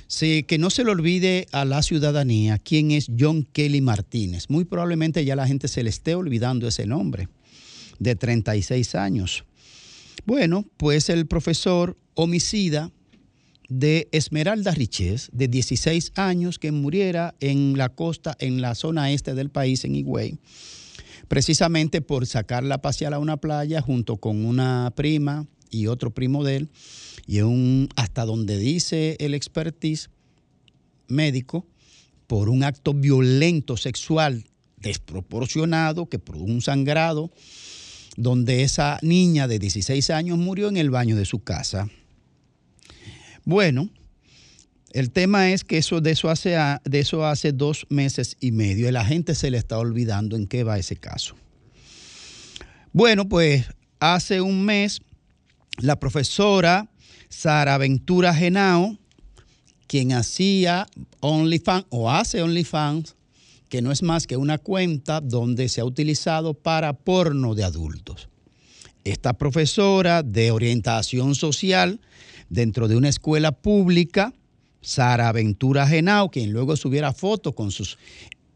Que no se le olvide a la ciudadanía quién es John Kelly Martínez. Muy probablemente ya la gente se le esté olvidando ese nombre, de 36 años. Bueno, pues el profesor homicida de Esmeralda Riches, de 16 años, que muriera en la costa, en la zona este del país, en Higüey, precisamente por sacarla a pasear a una playa junto con una prima y otro primo de él, y hasta donde dice el expertise médico, por un acto violento sexual desproporcionado que produjo un sangrado, donde esa niña de 16 años murió en el baño de su casa. Bueno, el tema es que eso de eso hace de eso hace dos meses y medio la gente se le está olvidando en qué va ese caso. Bueno, pues hace un mes la profesora Sara Ventura Genao, quien hacía OnlyFans o hace OnlyFans, que no es más que una cuenta donde se ha utilizado para porno de adultos. Esta profesora de orientación social dentro de una escuela pública Sara Ventura Genao, quien luego subiera fotos con sus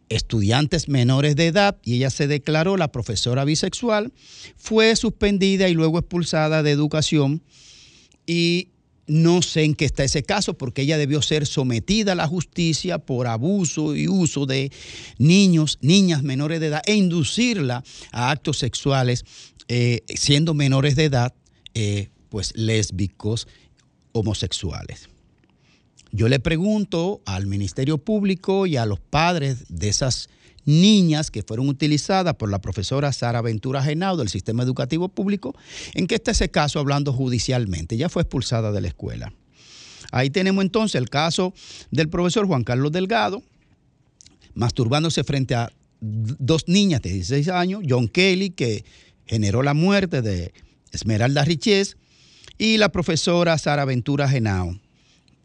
estudiantes menores de edad y ella se declaró la profesora bisexual, fue suspendida y luego expulsada de educación y no sé en qué está ese caso porque ella debió ser sometida a la justicia por abuso y uso de niños, niñas menores de edad e inducirla a actos sexuales eh, siendo menores de edad, eh, pues lésbicos, homosexuales. Yo le pregunto al Ministerio Público y a los padres de esas niñas que fueron utilizadas por la profesora Sara Ventura Genao del Sistema Educativo Público, en qué está ese caso hablando judicialmente. Ya fue expulsada de la escuela. Ahí tenemos entonces el caso del profesor Juan Carlos Delgado, masturbándose frente a dos niñas de 16 años, John Kelly, que generó la muerte de Esmeralda Riches, y la profesora Sara Ventura Genao,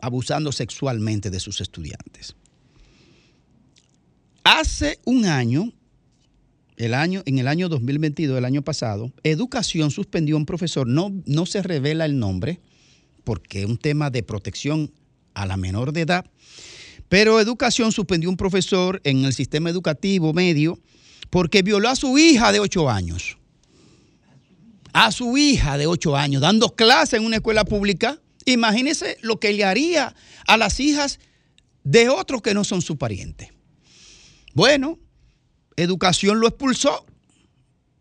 abusando sexualmente de sus estudiantes. Hace un año, el año, en el año 2022, el año pasado, Educación suspendió a un profesor, no, no se revela el nombre, porque es un tema de protección a la menor de edad, pero Educación suspendió a un profesor en el sistema educativo medio porque violó a su hija de 8 años. A su hija de 8 años, dando clase en una escuela pública. Imagínense lo que le haría a las hijas de otros que no son su pariente. Bueno, Educación lo expulsó,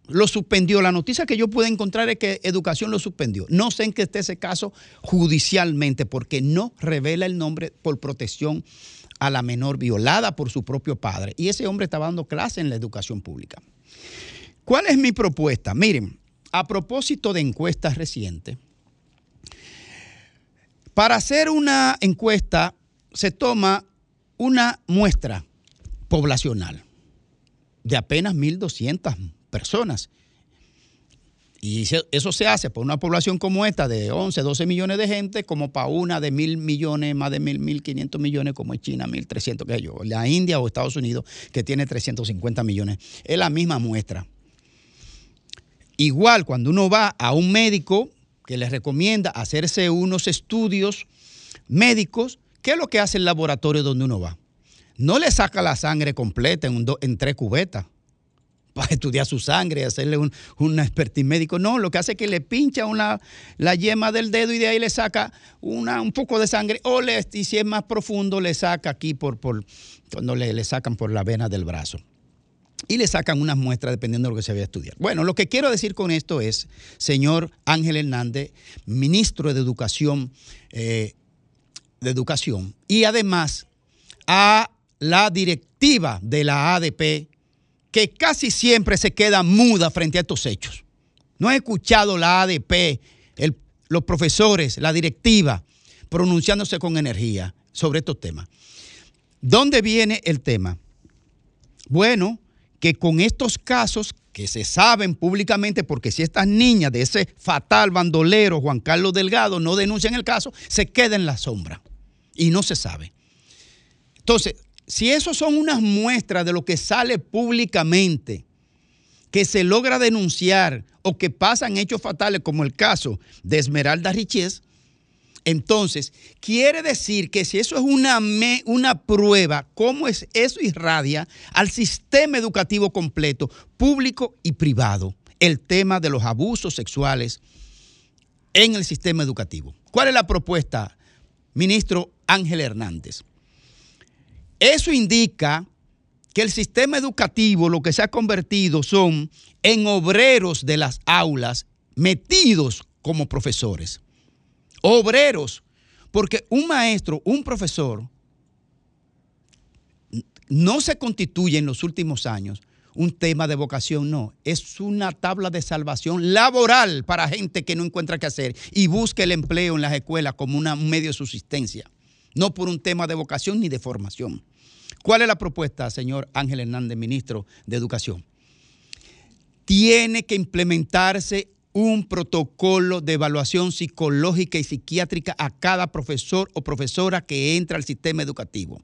lo suspendió. La noticia que yo pude encontrar es que Educación lo suspendió. No sé en qué esté ese caso judicialmente, porque no revela el nombre por protección a la menor violada por su propio padre. Y ese hombre estaba dando clase en la educación pública. ¿Cuál es mi propuesta? Miren, a propósito de encuestas recientes, para hacer una encuesta se toma una muestra poblacional de apenas 1.200 personas. Y eso se hace por una población como esta de 11, 12 millones de gente, como para una de mil millones, más de mil, mil quinientos millones, como es China, 1.300, que yo, la India o Estados Unidos, que tiene 350 millones. Es la misma muestra. Igual cuando uno va a un médico que le recomienda hacerse unos estudios médicos, ¿qué es lo que hace el laboratorio donde uno va? No le saca la sangre completa en, un en tres cubetas para estudiar su sangre y hacerle un, un expertise médico. No, lo que hace es que le pincha una, la yema del dedo y de ahí le saca una, un poco de sangre. O y si es más profundo, le saca aquí por, por cuando le, le sacan por la vena del brazo y le sacan unas muestras dependiendo de lo que se vaya a estudiar. Bueno, lo que quiero decir con esto es, señor Ángel Hernández, ministro de Educación, eh, de Educación, y además a la directiva de la ADP, que casi siempre se queda muda frente a estos hechos. No he escuchado la ADP, los profesores, la directiva, pronunciándose con energía sobre estos temas. ¿Dónde viene el tema? Bueno, que con estos casos que se saben públicamente, porque si estas niñas de ese fatal bandolero Juan Carlos Delgado no denuncian el caso, se queda en la sombra y no se sabe. Entonces, si eso son unas muestras de lo que sale públicamente, que se logra denunciar o que pasan hechos fatales como el caso de Esmeralda Riches, entonces quiere decir que si eso es una, una prueba, ¿cómo es eso irradia al sistema educativo completo, público y privado, el tema de los abusos sexuales en el sistema educativo? ¿Cuál es la propuesta, ministro Ángel Hernández? Eso indica que el sistema educativo lo que se ha convertido son en obreros de las aulas metidos como profesores. Obreros. Porque un maestro, un profesor, no se constituye en los últimos años un tema de vocación, no. Es una tabla de salvación laboral para gente que no encuentra qué hacer y busca el empleo en las escuelas como una- un medio de subsistencia, no por un tema de vocación ni de formación. ¿Cuál es la propuesta, señor Ángel Hernández, ministro de Educación? Tiene que implementarse un protocolo de evaluación psicológica y psiquiátrica a cada profesor o profesora que entra al sistema educativo.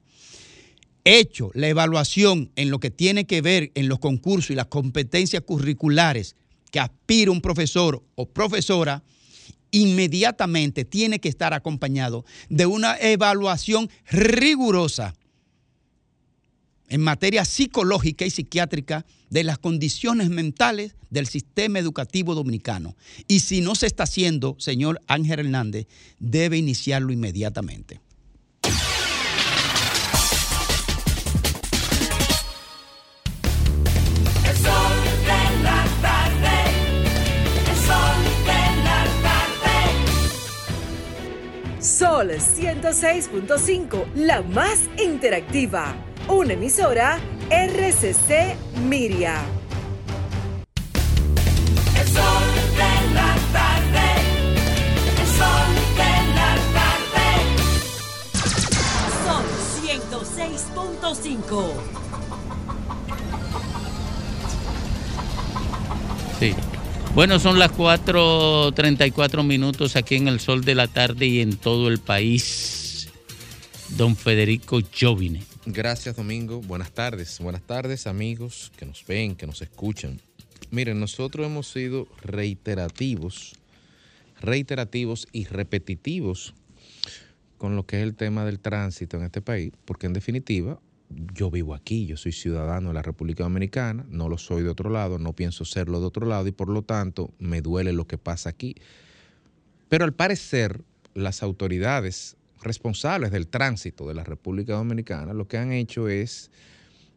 Hecho la evaluación en lo que tiene que ver en los concursos y las competencias curriculares que aspira un profesor o profesora inmediatamente tiene que estar acompañado de una evaluación rigurosa en materia psicológica y psiquiátrica de las condiciones mentales del sistema educativo dominicano. Y si no se está haciendo, señor Ángel Hernández, debe iniciarlo inmediatamente. Sol 106.5, la más interactiva. Una emisora RCC Miria. El sol de la tarde. El sol de la tarde. Sol 106.5. Sí. Bueno, son las 4.34 minutos aquí en el sol de la tarde y en todo el país. Don Federico Jovine. Gracias, Domingo. Buenas tardes. Buenas tardes, amigos que nos ven, que nos escuchan. Miren, nosotros hemos sido reiterativos, reiterativos y repetitivos con lo que es el tema del tránsito en este país, porque en definitiva, yo vivo aquí, yo soy ciudadano de la República Dominicana, no lo soy de otro lado, no pienso serlo de otro lado y por lo tanto me duele lo que pasa aquí. Pero al parecer, las autoridades responsables del tránsito de la República Dominicana lo que han hecho es,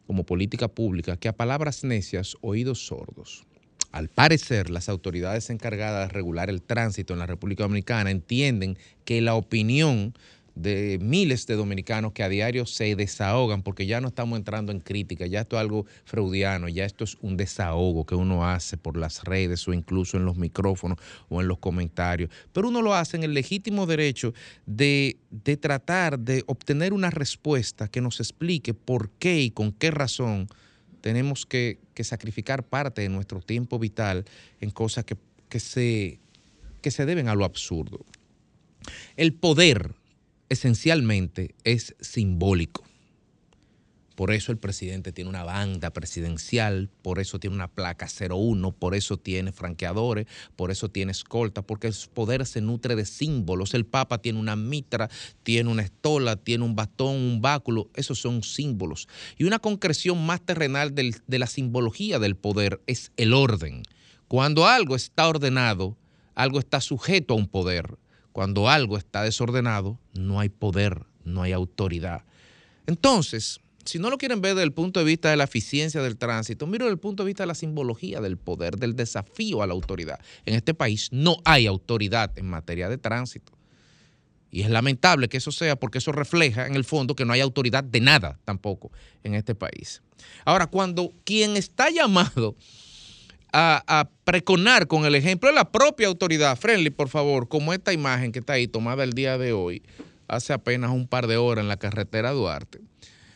como política pública, que a palabras necias, oídos sordos. Al parecer, las autoridades encargadas de regular el tránsito en la República Dominicana entienden que la opinión de miles de dominicanos que a diario se desahogan, porque ya no estamos entrando en crítica, ya esto es algo freudiano, ya esto es un desahogo que uno hace por las redes o incluso en los micrófonos o en los comentarios, pero uno lo hace en el legítimo derecho de, de tratar de obtener una respuesta que nos explique por qué y con qué razón tenemos que, que sacrificar parte de nuestro tiempo vital en cosas que, que se, que se deben a lo absurdo. El poder esencialmente es simbólico. Por eso el presidente tiene una banda presidencial, por eso tiene una placa 01, por eso tiene franqueadores, por eso tiene escolta, porque el poder se nutre de símbolos. El Papa tiene una mitra, tiene una estola, tiene un bastón, un báculo, esos son símbolos. Y una concreción más terrenal de la simbología del poder es el orden. Cuando algo está ordenado, algo está sujeto a un poder. Cuando algo está desordenado, no hay poder, no hay autoridad. Entonces, si no lo quieren ver desde el punto de vista de la eficiencia del tránsito, miro desde el punto de vista de la simbología del poder, del desafío a la autoridad. En este país no hay autoridad en materia de tránsito. Y es lamentable que eso sea porque eso refleja en el fondo que no hay autoridad de nada tampoco en este país. Ahora, cuando quien está llamado a, preconar con el ejemplo de la propia autoridad, Friendly, por favor, como esta imagen que está ahí tomada el día de hoy, hace apenas un par de horas en la carretera Duarte.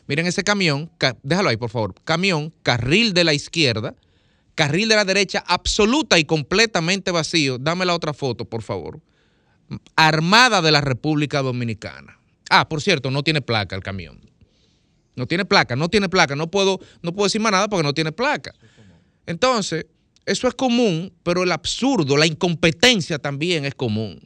Miren ese camión, ca- déjalo ahí por favor, camión, carril de la izquierda, carril de la derecha absoluta y completamente vacío. Dame la otra foto, por favor. Armada de la República Dominicana. Ah, por cierto, no tiene placa el camión. No tiene placa, no tiene placa. No puedo, no puedo decir más nada porque no tiene placa. Entonces, eso es común, pero el absurdo, la incompetencia también es común.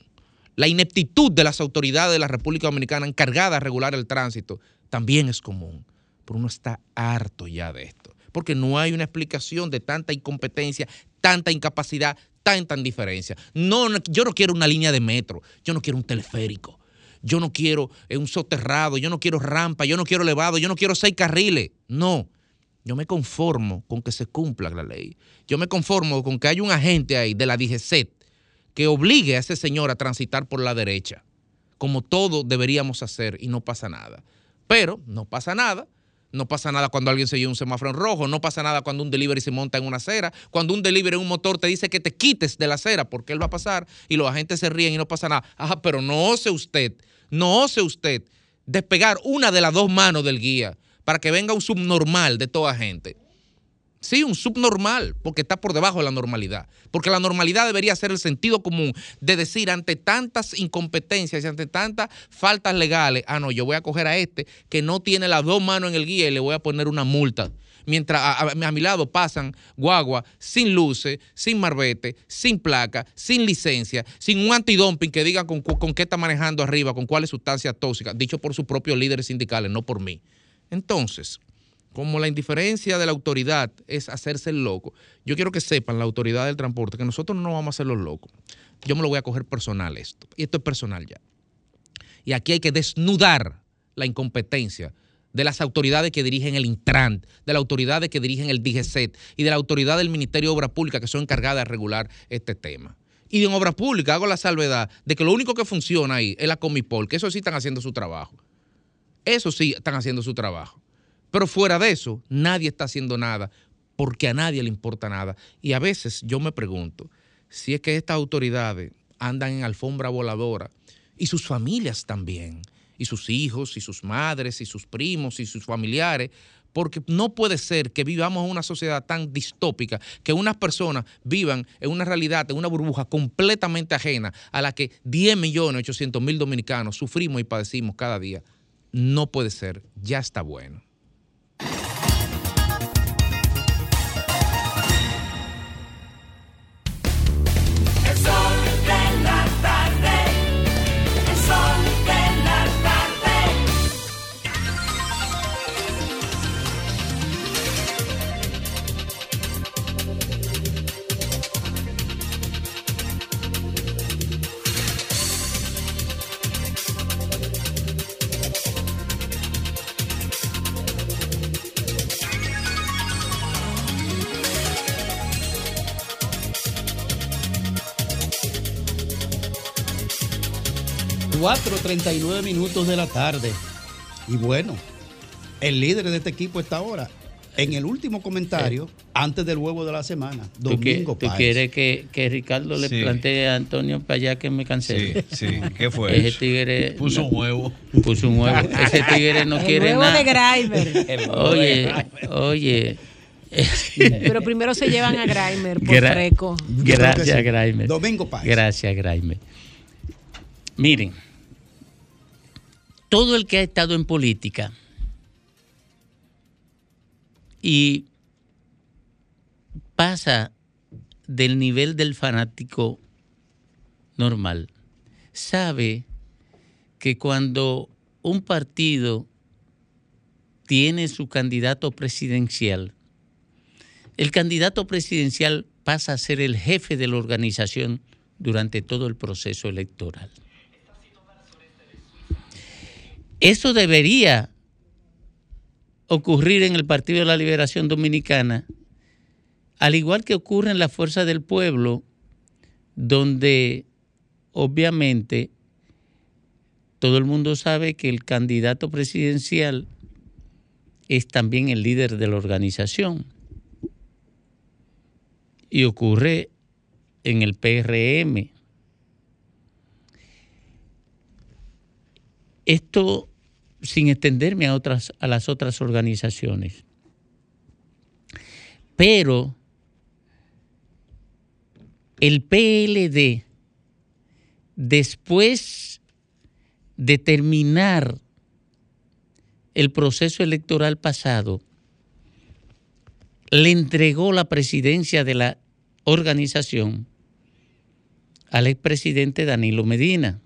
La ineptitud de las autoridades de la República Dominicana encargadas de regular el tránsito también es común. Pero uno está harto ya de esto, porque no hay una explicación de tanta incompetencia, tanta incapacidad, tanta indiferencia. No, no, yo no quiero una línea de metro, yo no quiero un teleférico, yo no quiero un soterrado, yo no quiero rampa, yo no quiero elevado, yo no quiero seis carriles. No, yo me conformo con que se cumpla la ley. Yo me conformo con que haya un agente ahí de la DGCET que obligue a ese señor a transitar por la derecha, como todos deberíamos hacer y no pasa nada. Pero no pasa nada. No pasa nada cuando alguien se lleva un semáforo en rojo, no pasa nada cuando un delivery se monta en una acera, cuando un delivery en un motor te dice que te quites de la acera porque él va a pasar y los agentes se ríen y no pasa nada. Ajá, pero no ose usted, no ose usted despegar una de las dos manos del guía para que venga un subnormal de toda gente. Sí, un subnormal, porque está por debajo de la normalidad. Porque la normalidad debería ser el sentido común de decir ante tantas incompetencias y ante tantas faltas legales, ah, no, yo voy a coger a este que no tiene las dos manos en el guía y le voy a poner una multa. mientras a, mi lado pasan guagua sin luces, sin marbete, sin placa, sin licencia, sin un antidumping que digan con, con qué está manejando arriba, con cuáles sustancias tóxicas, dicho por sus propios líderes sindicales, no por mí. Entonces, como la indiferencia de la autoridad es hacerse el loco, yo quiero que sepan la autoridad del transporte que nosotros no nos vamos a hacer los locos. Yo me lo voy a coger personal esto. Y esto es personal ya. Y aquí hay que desnudar la incompetencia de las autoridades que dirigen el Intran, de las autoridades que dirigen el DGCET y de la autoridad del Ministerio de Obras Públicas que son encargadas de regular este tema. Y en Obras Públicas hago la salvedad de que lo único que funciona ahí es la Comipol, que eso sí están haciendo su trabajo. Eso sí están haciendo su trabajo. Pero fuera de eso, nadie está haciendo nada porque a nadie le importa nada. Y a veces yo me pregunto si es que estas autoridades andan en alfombra voladora y sus familias también, y sus hijos, y sus madres, y sus primos, y sus familiares, porque no puede ser que vivamos en una sociedad tan distópica, que unas personas vivan en una realidad, en una burbuja completamente ajena a la que 10 millones 800 mil dominicanos sufrimos y padecimos cada día. No puede ser, ya está bueno. 4.39 minutos de la tarde. Y bueno, el líder de este equipo está ahora. En el último comentario, eh. antes del huevo de la semana, Domingo ¿Tú, ¿tú quieres que, que Ricardo le plantee a Antonio Payá que me cancele? Sí, sí. ¿Qué fue Ese tigre... Puso un huevo. Puso un huevo. Ese tigre no el quiere huevo. De oye, oye... Pero primero se llevan a Grimer por Gra Gracias, Grimer. Domingo paz Gracias, Grimer. Miren todo el que ha estado en política y pasa del nivel del fanático normal, sabe que cuando un partido tiene su candidato presidencial, el candidato presidencial pasa a ser el jefe de la organización durante todo el proceso electoral. Eso debería ocurrir en el Partido de la Liberación Dominicana, al igual que ocurre en la Fuerza del Pueblo, donde obviamente todo el mundo sabe que el candidato presidencial es también el líder de la organización. Y ocurre en el PRM. Esto sin extenderme a otras a las otras organizaciones. Pero el PLD después de terminar el proceso electoral pasado, le entregó la presidencia de la organización al expresidente Danilo Medina,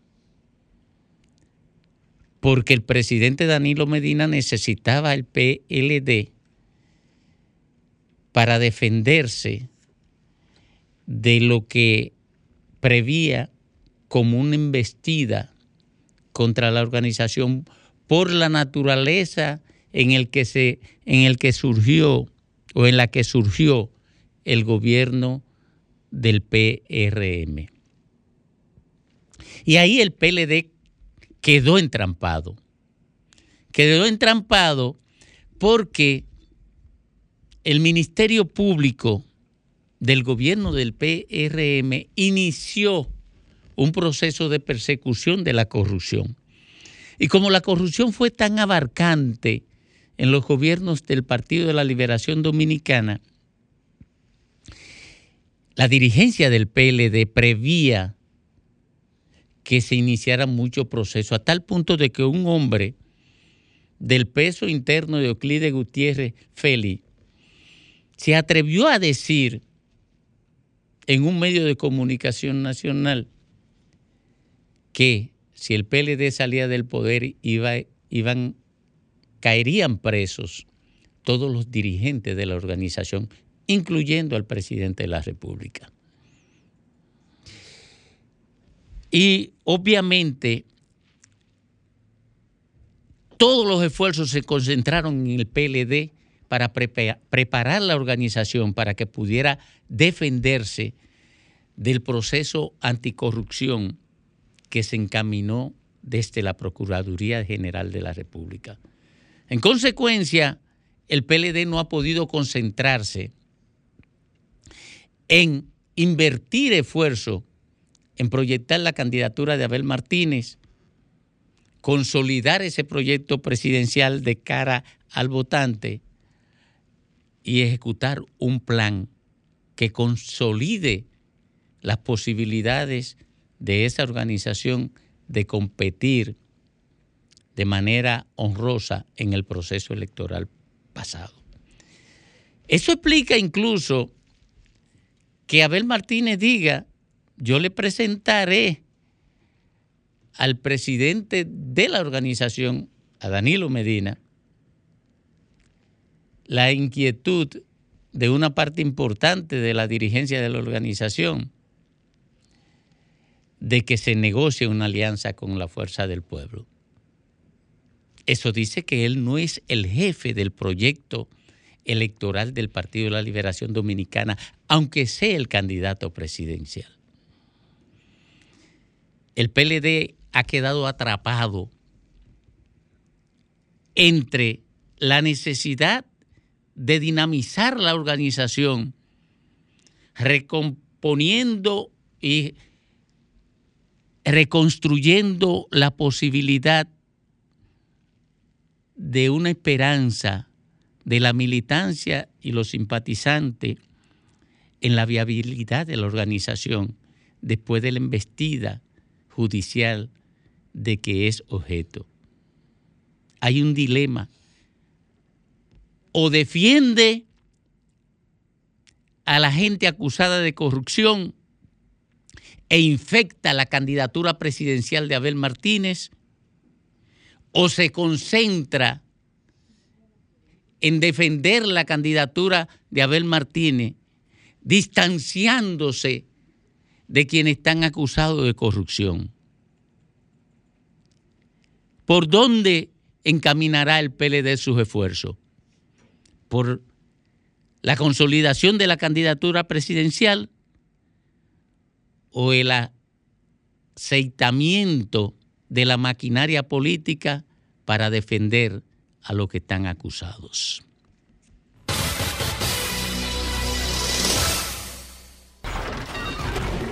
porque el presidente Danilo Medina necesitaba el PLD para defenderse de lo que prevía como una embestida contra la organización por la naturaleza en el que se en el que surgió o en la que surgió el gobierno del PRM. Y ahí el PLD quedó entrampado. Quedó entrampado porque el Ministerio Público del gobierno del PRM inició un proceso de persecución de la corrupción. Y como la corrupción fue tan abarcante en los gobiernos del Partido de la Liberación Dominicana, la dirigencia del PLD prevía que se iniciara mucho proceso, a tal punto de que un hombre del peso interno de Euclides Gutiérrez Félix se atrevió a decir en un medio de comunicación nacional que si el PLD salía del poder iba, iban, caerían presos todos los dirigentes de la organización, incluyendo al presidente de la República. Y obviamente todos los esfuerzos se concentraron en el PLD para prepa- preparar la organización para que pudiera defenderse del proceso anticorrupción que se encaminó desde la Procuraduría General de la República. En consecuencia, el PLD no ha podido concentrarse en invertir esfuerzo en proyectar la candidatura de Abel Martínez, consolidar ese proyecto presidencial de cara al votante y ejecutar un plan que consolide las posibilidades de esa organización de competir de manera honrosa en el proceso electoral pasado. Eso explica incluso que Abel Martínez diga, yo le presentaré al presidente de la organización, a Danilo Medina, la inquietud de una parte importante de la dirigencia de la organización de que se negocie una alianza con la fuerza del pueblo. Eso dice que él no es el jefe del proyecto electoral del Partido de la Liberación Dominicana, aunque sea el candidato presidencial. El PLD ha quedado atrapado entre la necesidad de dinamizar la organización, recomponiendo y reconstruyendo la posibilidad de una esperanza de la militancia y los simpatizantes en la viabilidad de la organización después de la embestida judicial de que es objeto. Hay un dilema. O defiende a la gente acusada de corrupción e infecta la candidatura presidencial de Abel Martínez, o se concentra en defender la candidatura de Abel Martínez, distanciándose de quienes están acusados de corrupción. ¿Por dónde encaminará el PLD sus esfuerzos? ¿Por la consolidación de la candidatura presidencial o el aceitamiento de la maquinaria política para defender a los que están acusados?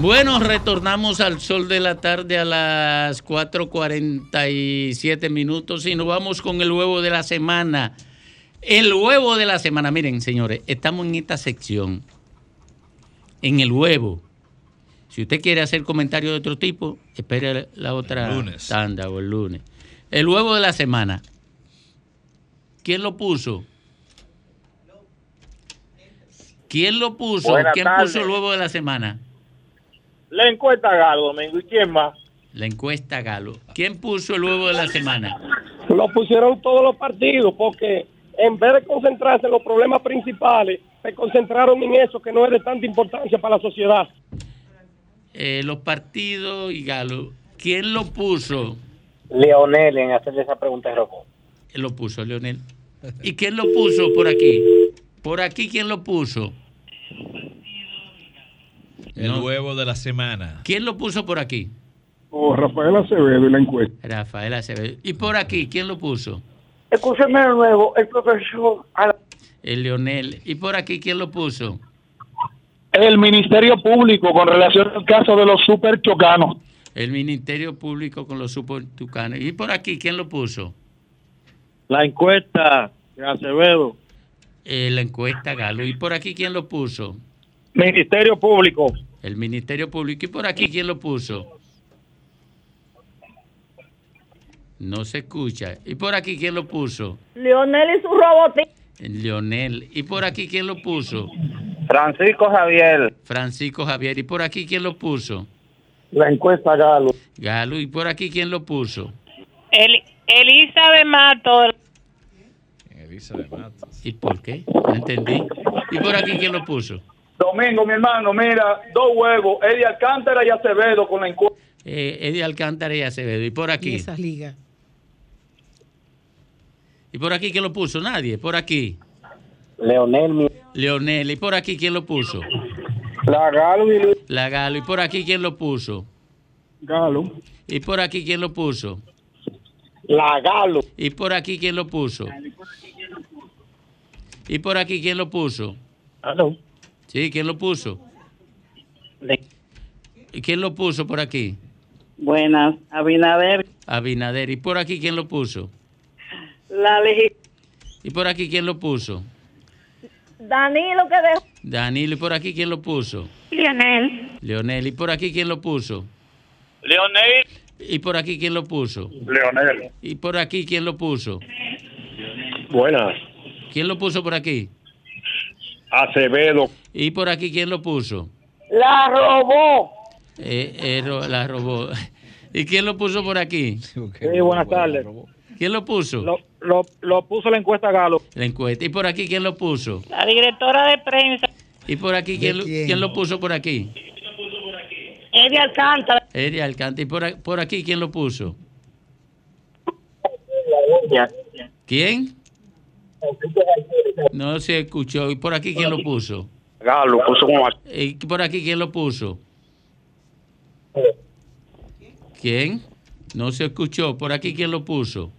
Bueno, retornamos al sol de la tarde a las 4.47 minutos y nos vamos con el huevo de la semana. El huevo de la semana. Miren, señores, estamos en esta sección. En el huevo. Si usted quiere hacer comentarios de otro tipo, espere la otra lunes. tanda o el lunes. El huevo de la semana. ¿Quién lo puso? ¿Quién lo puso? Buenas ¿Quién puso el huevo de la semana? La encuesta Galo, Domingo. ¿Y quién más? La encuesta Galo. ¿Quién puso el huevo de la semana? Lo pusieron todos los partidos porque en vez de concentrarse en los problemas principales, se concentraron en eso que no es de tanta importancia para la sociedad. Eh, los partidos y Galo. ¿Quién lo puso? Leonel, en hacerle esa pregunta a Rocco. Él lo puso, Leonel. ¿Y quién lo puso por aquí? Por aquí, ¿quién lo puso? El No. huevo de la semana. ¿Quién lo puso por aquí? O Rafael Acevedo y la encuesta. Rafael Acevedo. ¿Y por aquí quién lo puso? Escúcheme de nuevo, el profesor. El Leonel. ¿Y por aquí quién lo puso? El Ministerio Público con relación al caso de los super chocanos. El Ministerio Público con los supertucanos. ¿Y por aquí quién lo puso? La encuesta de Acevedo. Eh, la encuesta Galo. ¿Y por aquí quién lo puso? Ministerio Público. El Ministerio Público. ¿Y por aquí quién lo puso? No se escucha. ¿Y por aquí quién lo puso? Leonel y su robotito. Leonel. ¿Y por aquí quién lo puso? Francisco Javier. Francisco Javier. ¿Y por aquí quién lo puso? La encuesta Galo. Galo. ¿Y por aquí quién lo puso? El, Elizabeth Mato. ¿Y por qué? No entendí. ¿Y por aquí quién lo puso? Domingo, mi hermano, mira, dos huevos, Eddie Alcántara y Acevedo con la encuesta. Eh, Eddie Alcántara y Acevedo. ¿Y por aquí? esas ligas. ¿Y por aquí quién lo puso? Nadie. Por aquí. Leonel, mi- Leonel. ¿Y por aquí quién lo puso? la Galo y La Galo. ¿Y por aquí quién lo puso? Galo. ¿Y por aquí quién lo puso? la Galo. ¿Y por aquí quién lo puso? ¿Y por aquí quién lo puso? Aló. Sí, ¿quién lo puso? ¿Y quién lo puso por aquí? Buenas, Abinader, Abinader. ¿Y por aquí quién lo puso? la ¿Y por aquí quién lo puso? Danilo que dejó. Danilo. ¿Y por aquí quién lo puso? Lionel. Leonel. ¿Y por aquí quién lo puso? Leonel. ¿Y por aquí quién lo puso? Leonel. ¿Y por aquí quién lo puso? Buenas, ¿Quién lo puso por aquí? Acevedo. ¿Y por aquí quién lo puso? La robó. Eh, eh, ro- la robó. ¿Y quién lo puso por aquí? Sí, buenas tardes. ¿Quién lo puso? Lo, lo, lo puso la encuesta Galo. La encuesta. ¿Y por aquí quién lo puso? La directora de prensa. ¿Y por aquí quién, lo- quién? quién lo puso por aquí? Eddie Alcántara. Eddie Alcántara. ¿Y por, por aquí quién lo puso? ¿Quién? No se escuchó. ¿Y por aquí quién lo puso? Galo puso como ¿Y por aquí quién lo puso? ¿Quién? No se escuchó. ¿Por aquí quién lo puso?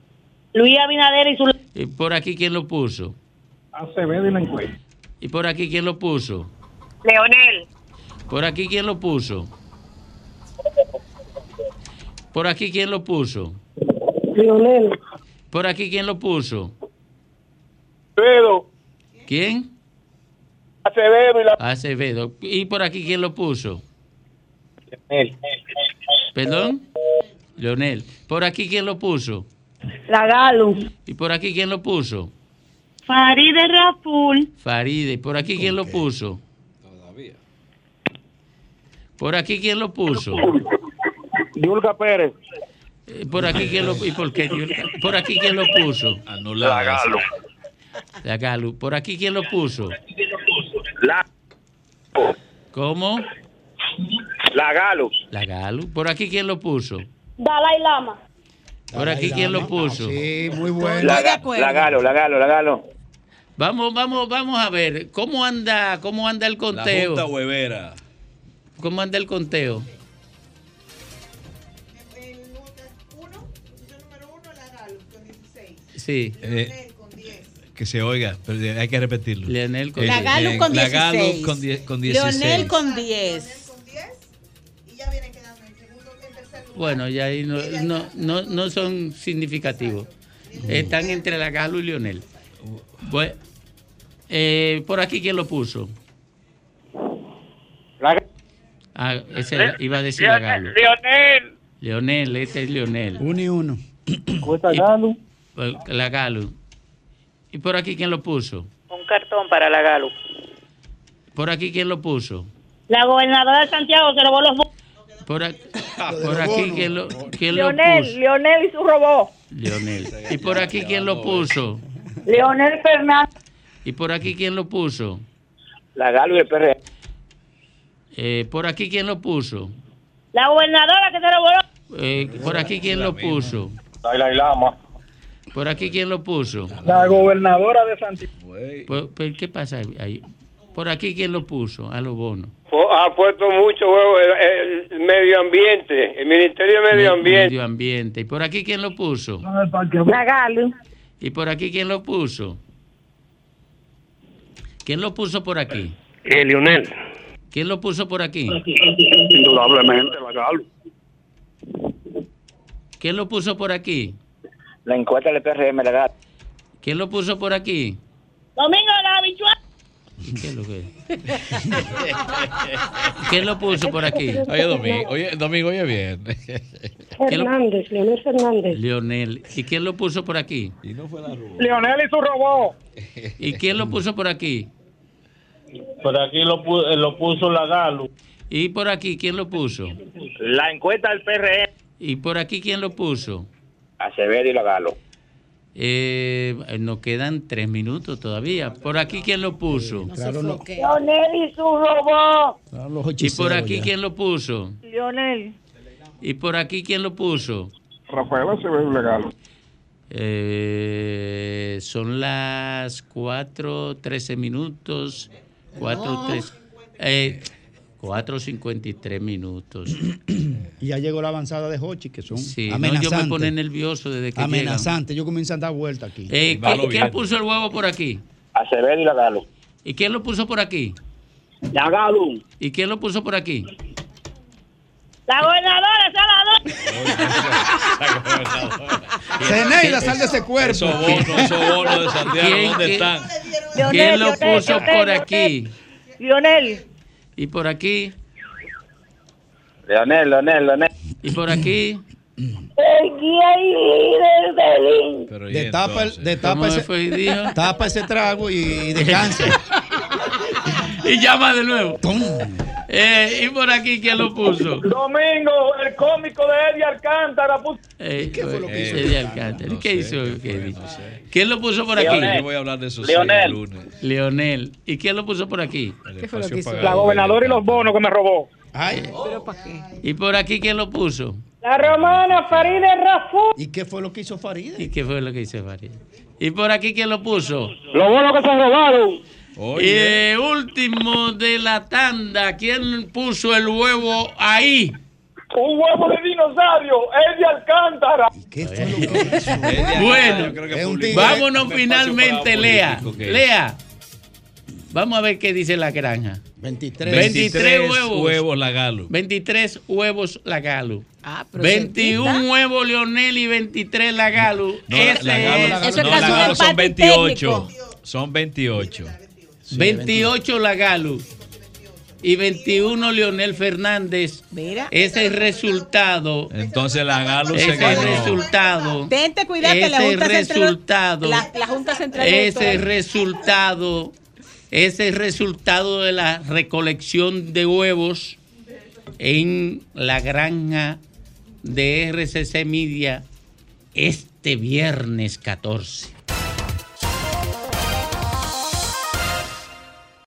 Luis Abinader y su. ¿Y por aquí quién lo puso? Acevedo y la encuesta. ¿Y por aquí quién lo puso? Leonel. ¿Por aquí quién lo puso? ¿Por aquí quién lo puso? Leonel. ¿Por aquí quién lo puso? Acevedo. ¿Quién? Acevedo y la. Acevedo. ¿Y por aquí quién lo puso? ¿Perdón? Leonel. ¿Por aquí quién lo puso? La Galo. ¿Y por aquí quién lo puso? Faride Raful. Faride. ¿Por aquí quién lo puso? Todavía. ¿Por aquí quién lo puso? Yulka Pérez. Eh, ¿Por aquí quién lo ¿Y por qué? ¿Por aquí quién lo puso? La Galo. La Galo. ¿Por aquí quién lo puso? La, ¿Cómo? la Galo. La Galo. ¿Por aquí quién lo puso? Dalai Lama. ¿Por aquí quién lo puso? Sí, muy bueno. La, la Galo, la Galo, la Galo. Vamos, vamos, vamos a ver. ¿Cómo anda, cómo anda el La conteo? Junta Huevera. ¿Cómo anda el conteo? Sí. Eh, que se oiga, pero hay que repetirlo. Leonel con La Galo con La Galo 16. con, die- con 16. Leonel con 10. Bueno, ya ahí no, no, no, no son significativos. Están entre la Galo y Leonel. Bueno, eh, por aquí quién lo puso. La, Ah, ese era- iba a decir la Galo. Leonel. Leonel, este es Leonel. Uno y uno. Encuesta Galo. La Galo. ¿Y por aquí quién lo puso? Un cartón para la Galo. ¿Por aquí quién lo puso? La gobernadora de Santiago se robó los votos. Por, a- por aquí quién lo, quién lo Leonel, puso? Leonel y su robot. Leonel. ¿Y por aquí quién lo puso? Leonel Fernández. ¿Y por aquí quién lo puso? La Galo y el PR. Eh, ¿Por aquí quién lo puso? La gobernadora que se robó Eh, ¿Por aquí quién lo puso? Dalai Lama. ¿Por aquí quién lo puso? La gobernadora de Santiago. ¿Qué pasa ahí? Por aquí, ¿quién lo puso? A los bonos. Ha puesto mucho huevo el, el medio ambiente, el Ministerio de Medio Ambiente. Medio ambiente. ¿Y por aquí quién lo puso? La Galo. ¿Y por aquí quién lo puso? ¿Quién lo puso por aquí? Eh, Lionel. ¿Quién lo puso por aquí? Indudablemente, la Galo. ¿Quién lo puso por aquí? La encuesta del PRM, la Galo. ¿Quién lo puso por aquí? Domingo la habichuela. ¿Y ¿Qué es lo que es? ¿Quién lo puso por aquí? Oye, Domingo, oye, Domingo, oye bien. ¿Quién lo- Fernández, Leonel Fernández. Leonel. ¿Y quién lo puso por aquí? Y no fue la. Leonel y su robot. ¿Y quién lo puso por aquí? Por aquí lo, pu- eh, lo puso la Galo. ¿Y por aquí quién lo puso? La encuesta del PRM. ¿Y por aquí quién lo puso? Acevedo y la Galo. Eh, nos quedan tres minutos todavía. ¿Por aquí quién lo puso? Leonel y su robot. ¿Y por aquí quién lo puso? Leonel. ¿Y por aquí quién lo puso? Rafael Acevedo Legal. Eh, son las 4.13 minutos. 4.3. Eh, 4.53 minutos. Y ya llegó la avanzada de Hochi, que son Sí, no, yo amenazantes. me pone nervioso desde que Amenazante. Yo comienzo a dar vuelta aquí. Eh, ¿quién, quién puso el huevo por aquí? Acevedo y la Galo. ¿Y quién lo puso por aquí? La Galo. ¿Y quién lo puso por aquí? La gobernadora, Salador. Ceneida, sal de ese cuerpo. Esos bonos, esos bonos de Santiago, ¿Quién- ¿dónde están? ¿Quién lo puso por aquí? Lionel. ¿Y por aquí? Leonel, Leonel, Leonel. ¿Y por aquí? El guía y líder del Pero ¿y Destapa, ese, fue, tapa ese trago y, y descansa. Y llama de nuevo. Eh, ¿Y por aquí quién lo puso? Domingo, el cómico de Eddie Alcántara puso. Eh, ¿Qué fue lo que hizo? Eddie Alcántara. No ¿Qué sé, hizo? ¿qué fue? Eddie? No sé. ¿Quién lo puso por aquí? Leonel. Yo voy a hablar de eso sí, Leonel. el lunes. Leonel. ¿Y quién lo puso por aquí? ¿Qué fue lo que hizo? La gobernadora y los bonos que me robó. Ay, ¿Pero para qué? ¿Y por aquí quién lo puso? La romana Faride Rafú. ¿y qué fue lo que hizo Faride? ¿Y qué fue lo que hizo Farid? ¿Y por aquí quién lo puso? Los bonos que se robaron. Y Oye, eh, último de la tanda, ¿quién puso el huevo ahí? Un huevo de dinosaurio, Eddie Alcántara. ¿Qué fue lo que hizo? Bueno, creo que. Vámonos finalmente, Lea. político Lea. Vamos a ver qué dice la granja. 23. 23 huevos. huevos la Galo. 23 huevos la Galo. Ah, pero 21 cerquita. huevos Leonel y 23 la Galo. No, Ese la Galo, es la Galo- Eso es no, la Galo son empate 28. técnico. Son 28. 28 la Galo y 21 Leonel Fernández. Mira. Ese resultado, Entonces la Galo se ese ganó. resultado, Tente cuidado que la ese Junta Central. resultado, La, la Junta Central. ese resultado, ese resultado de la recolección de huevos en la granja de RCC Media este viernes 14.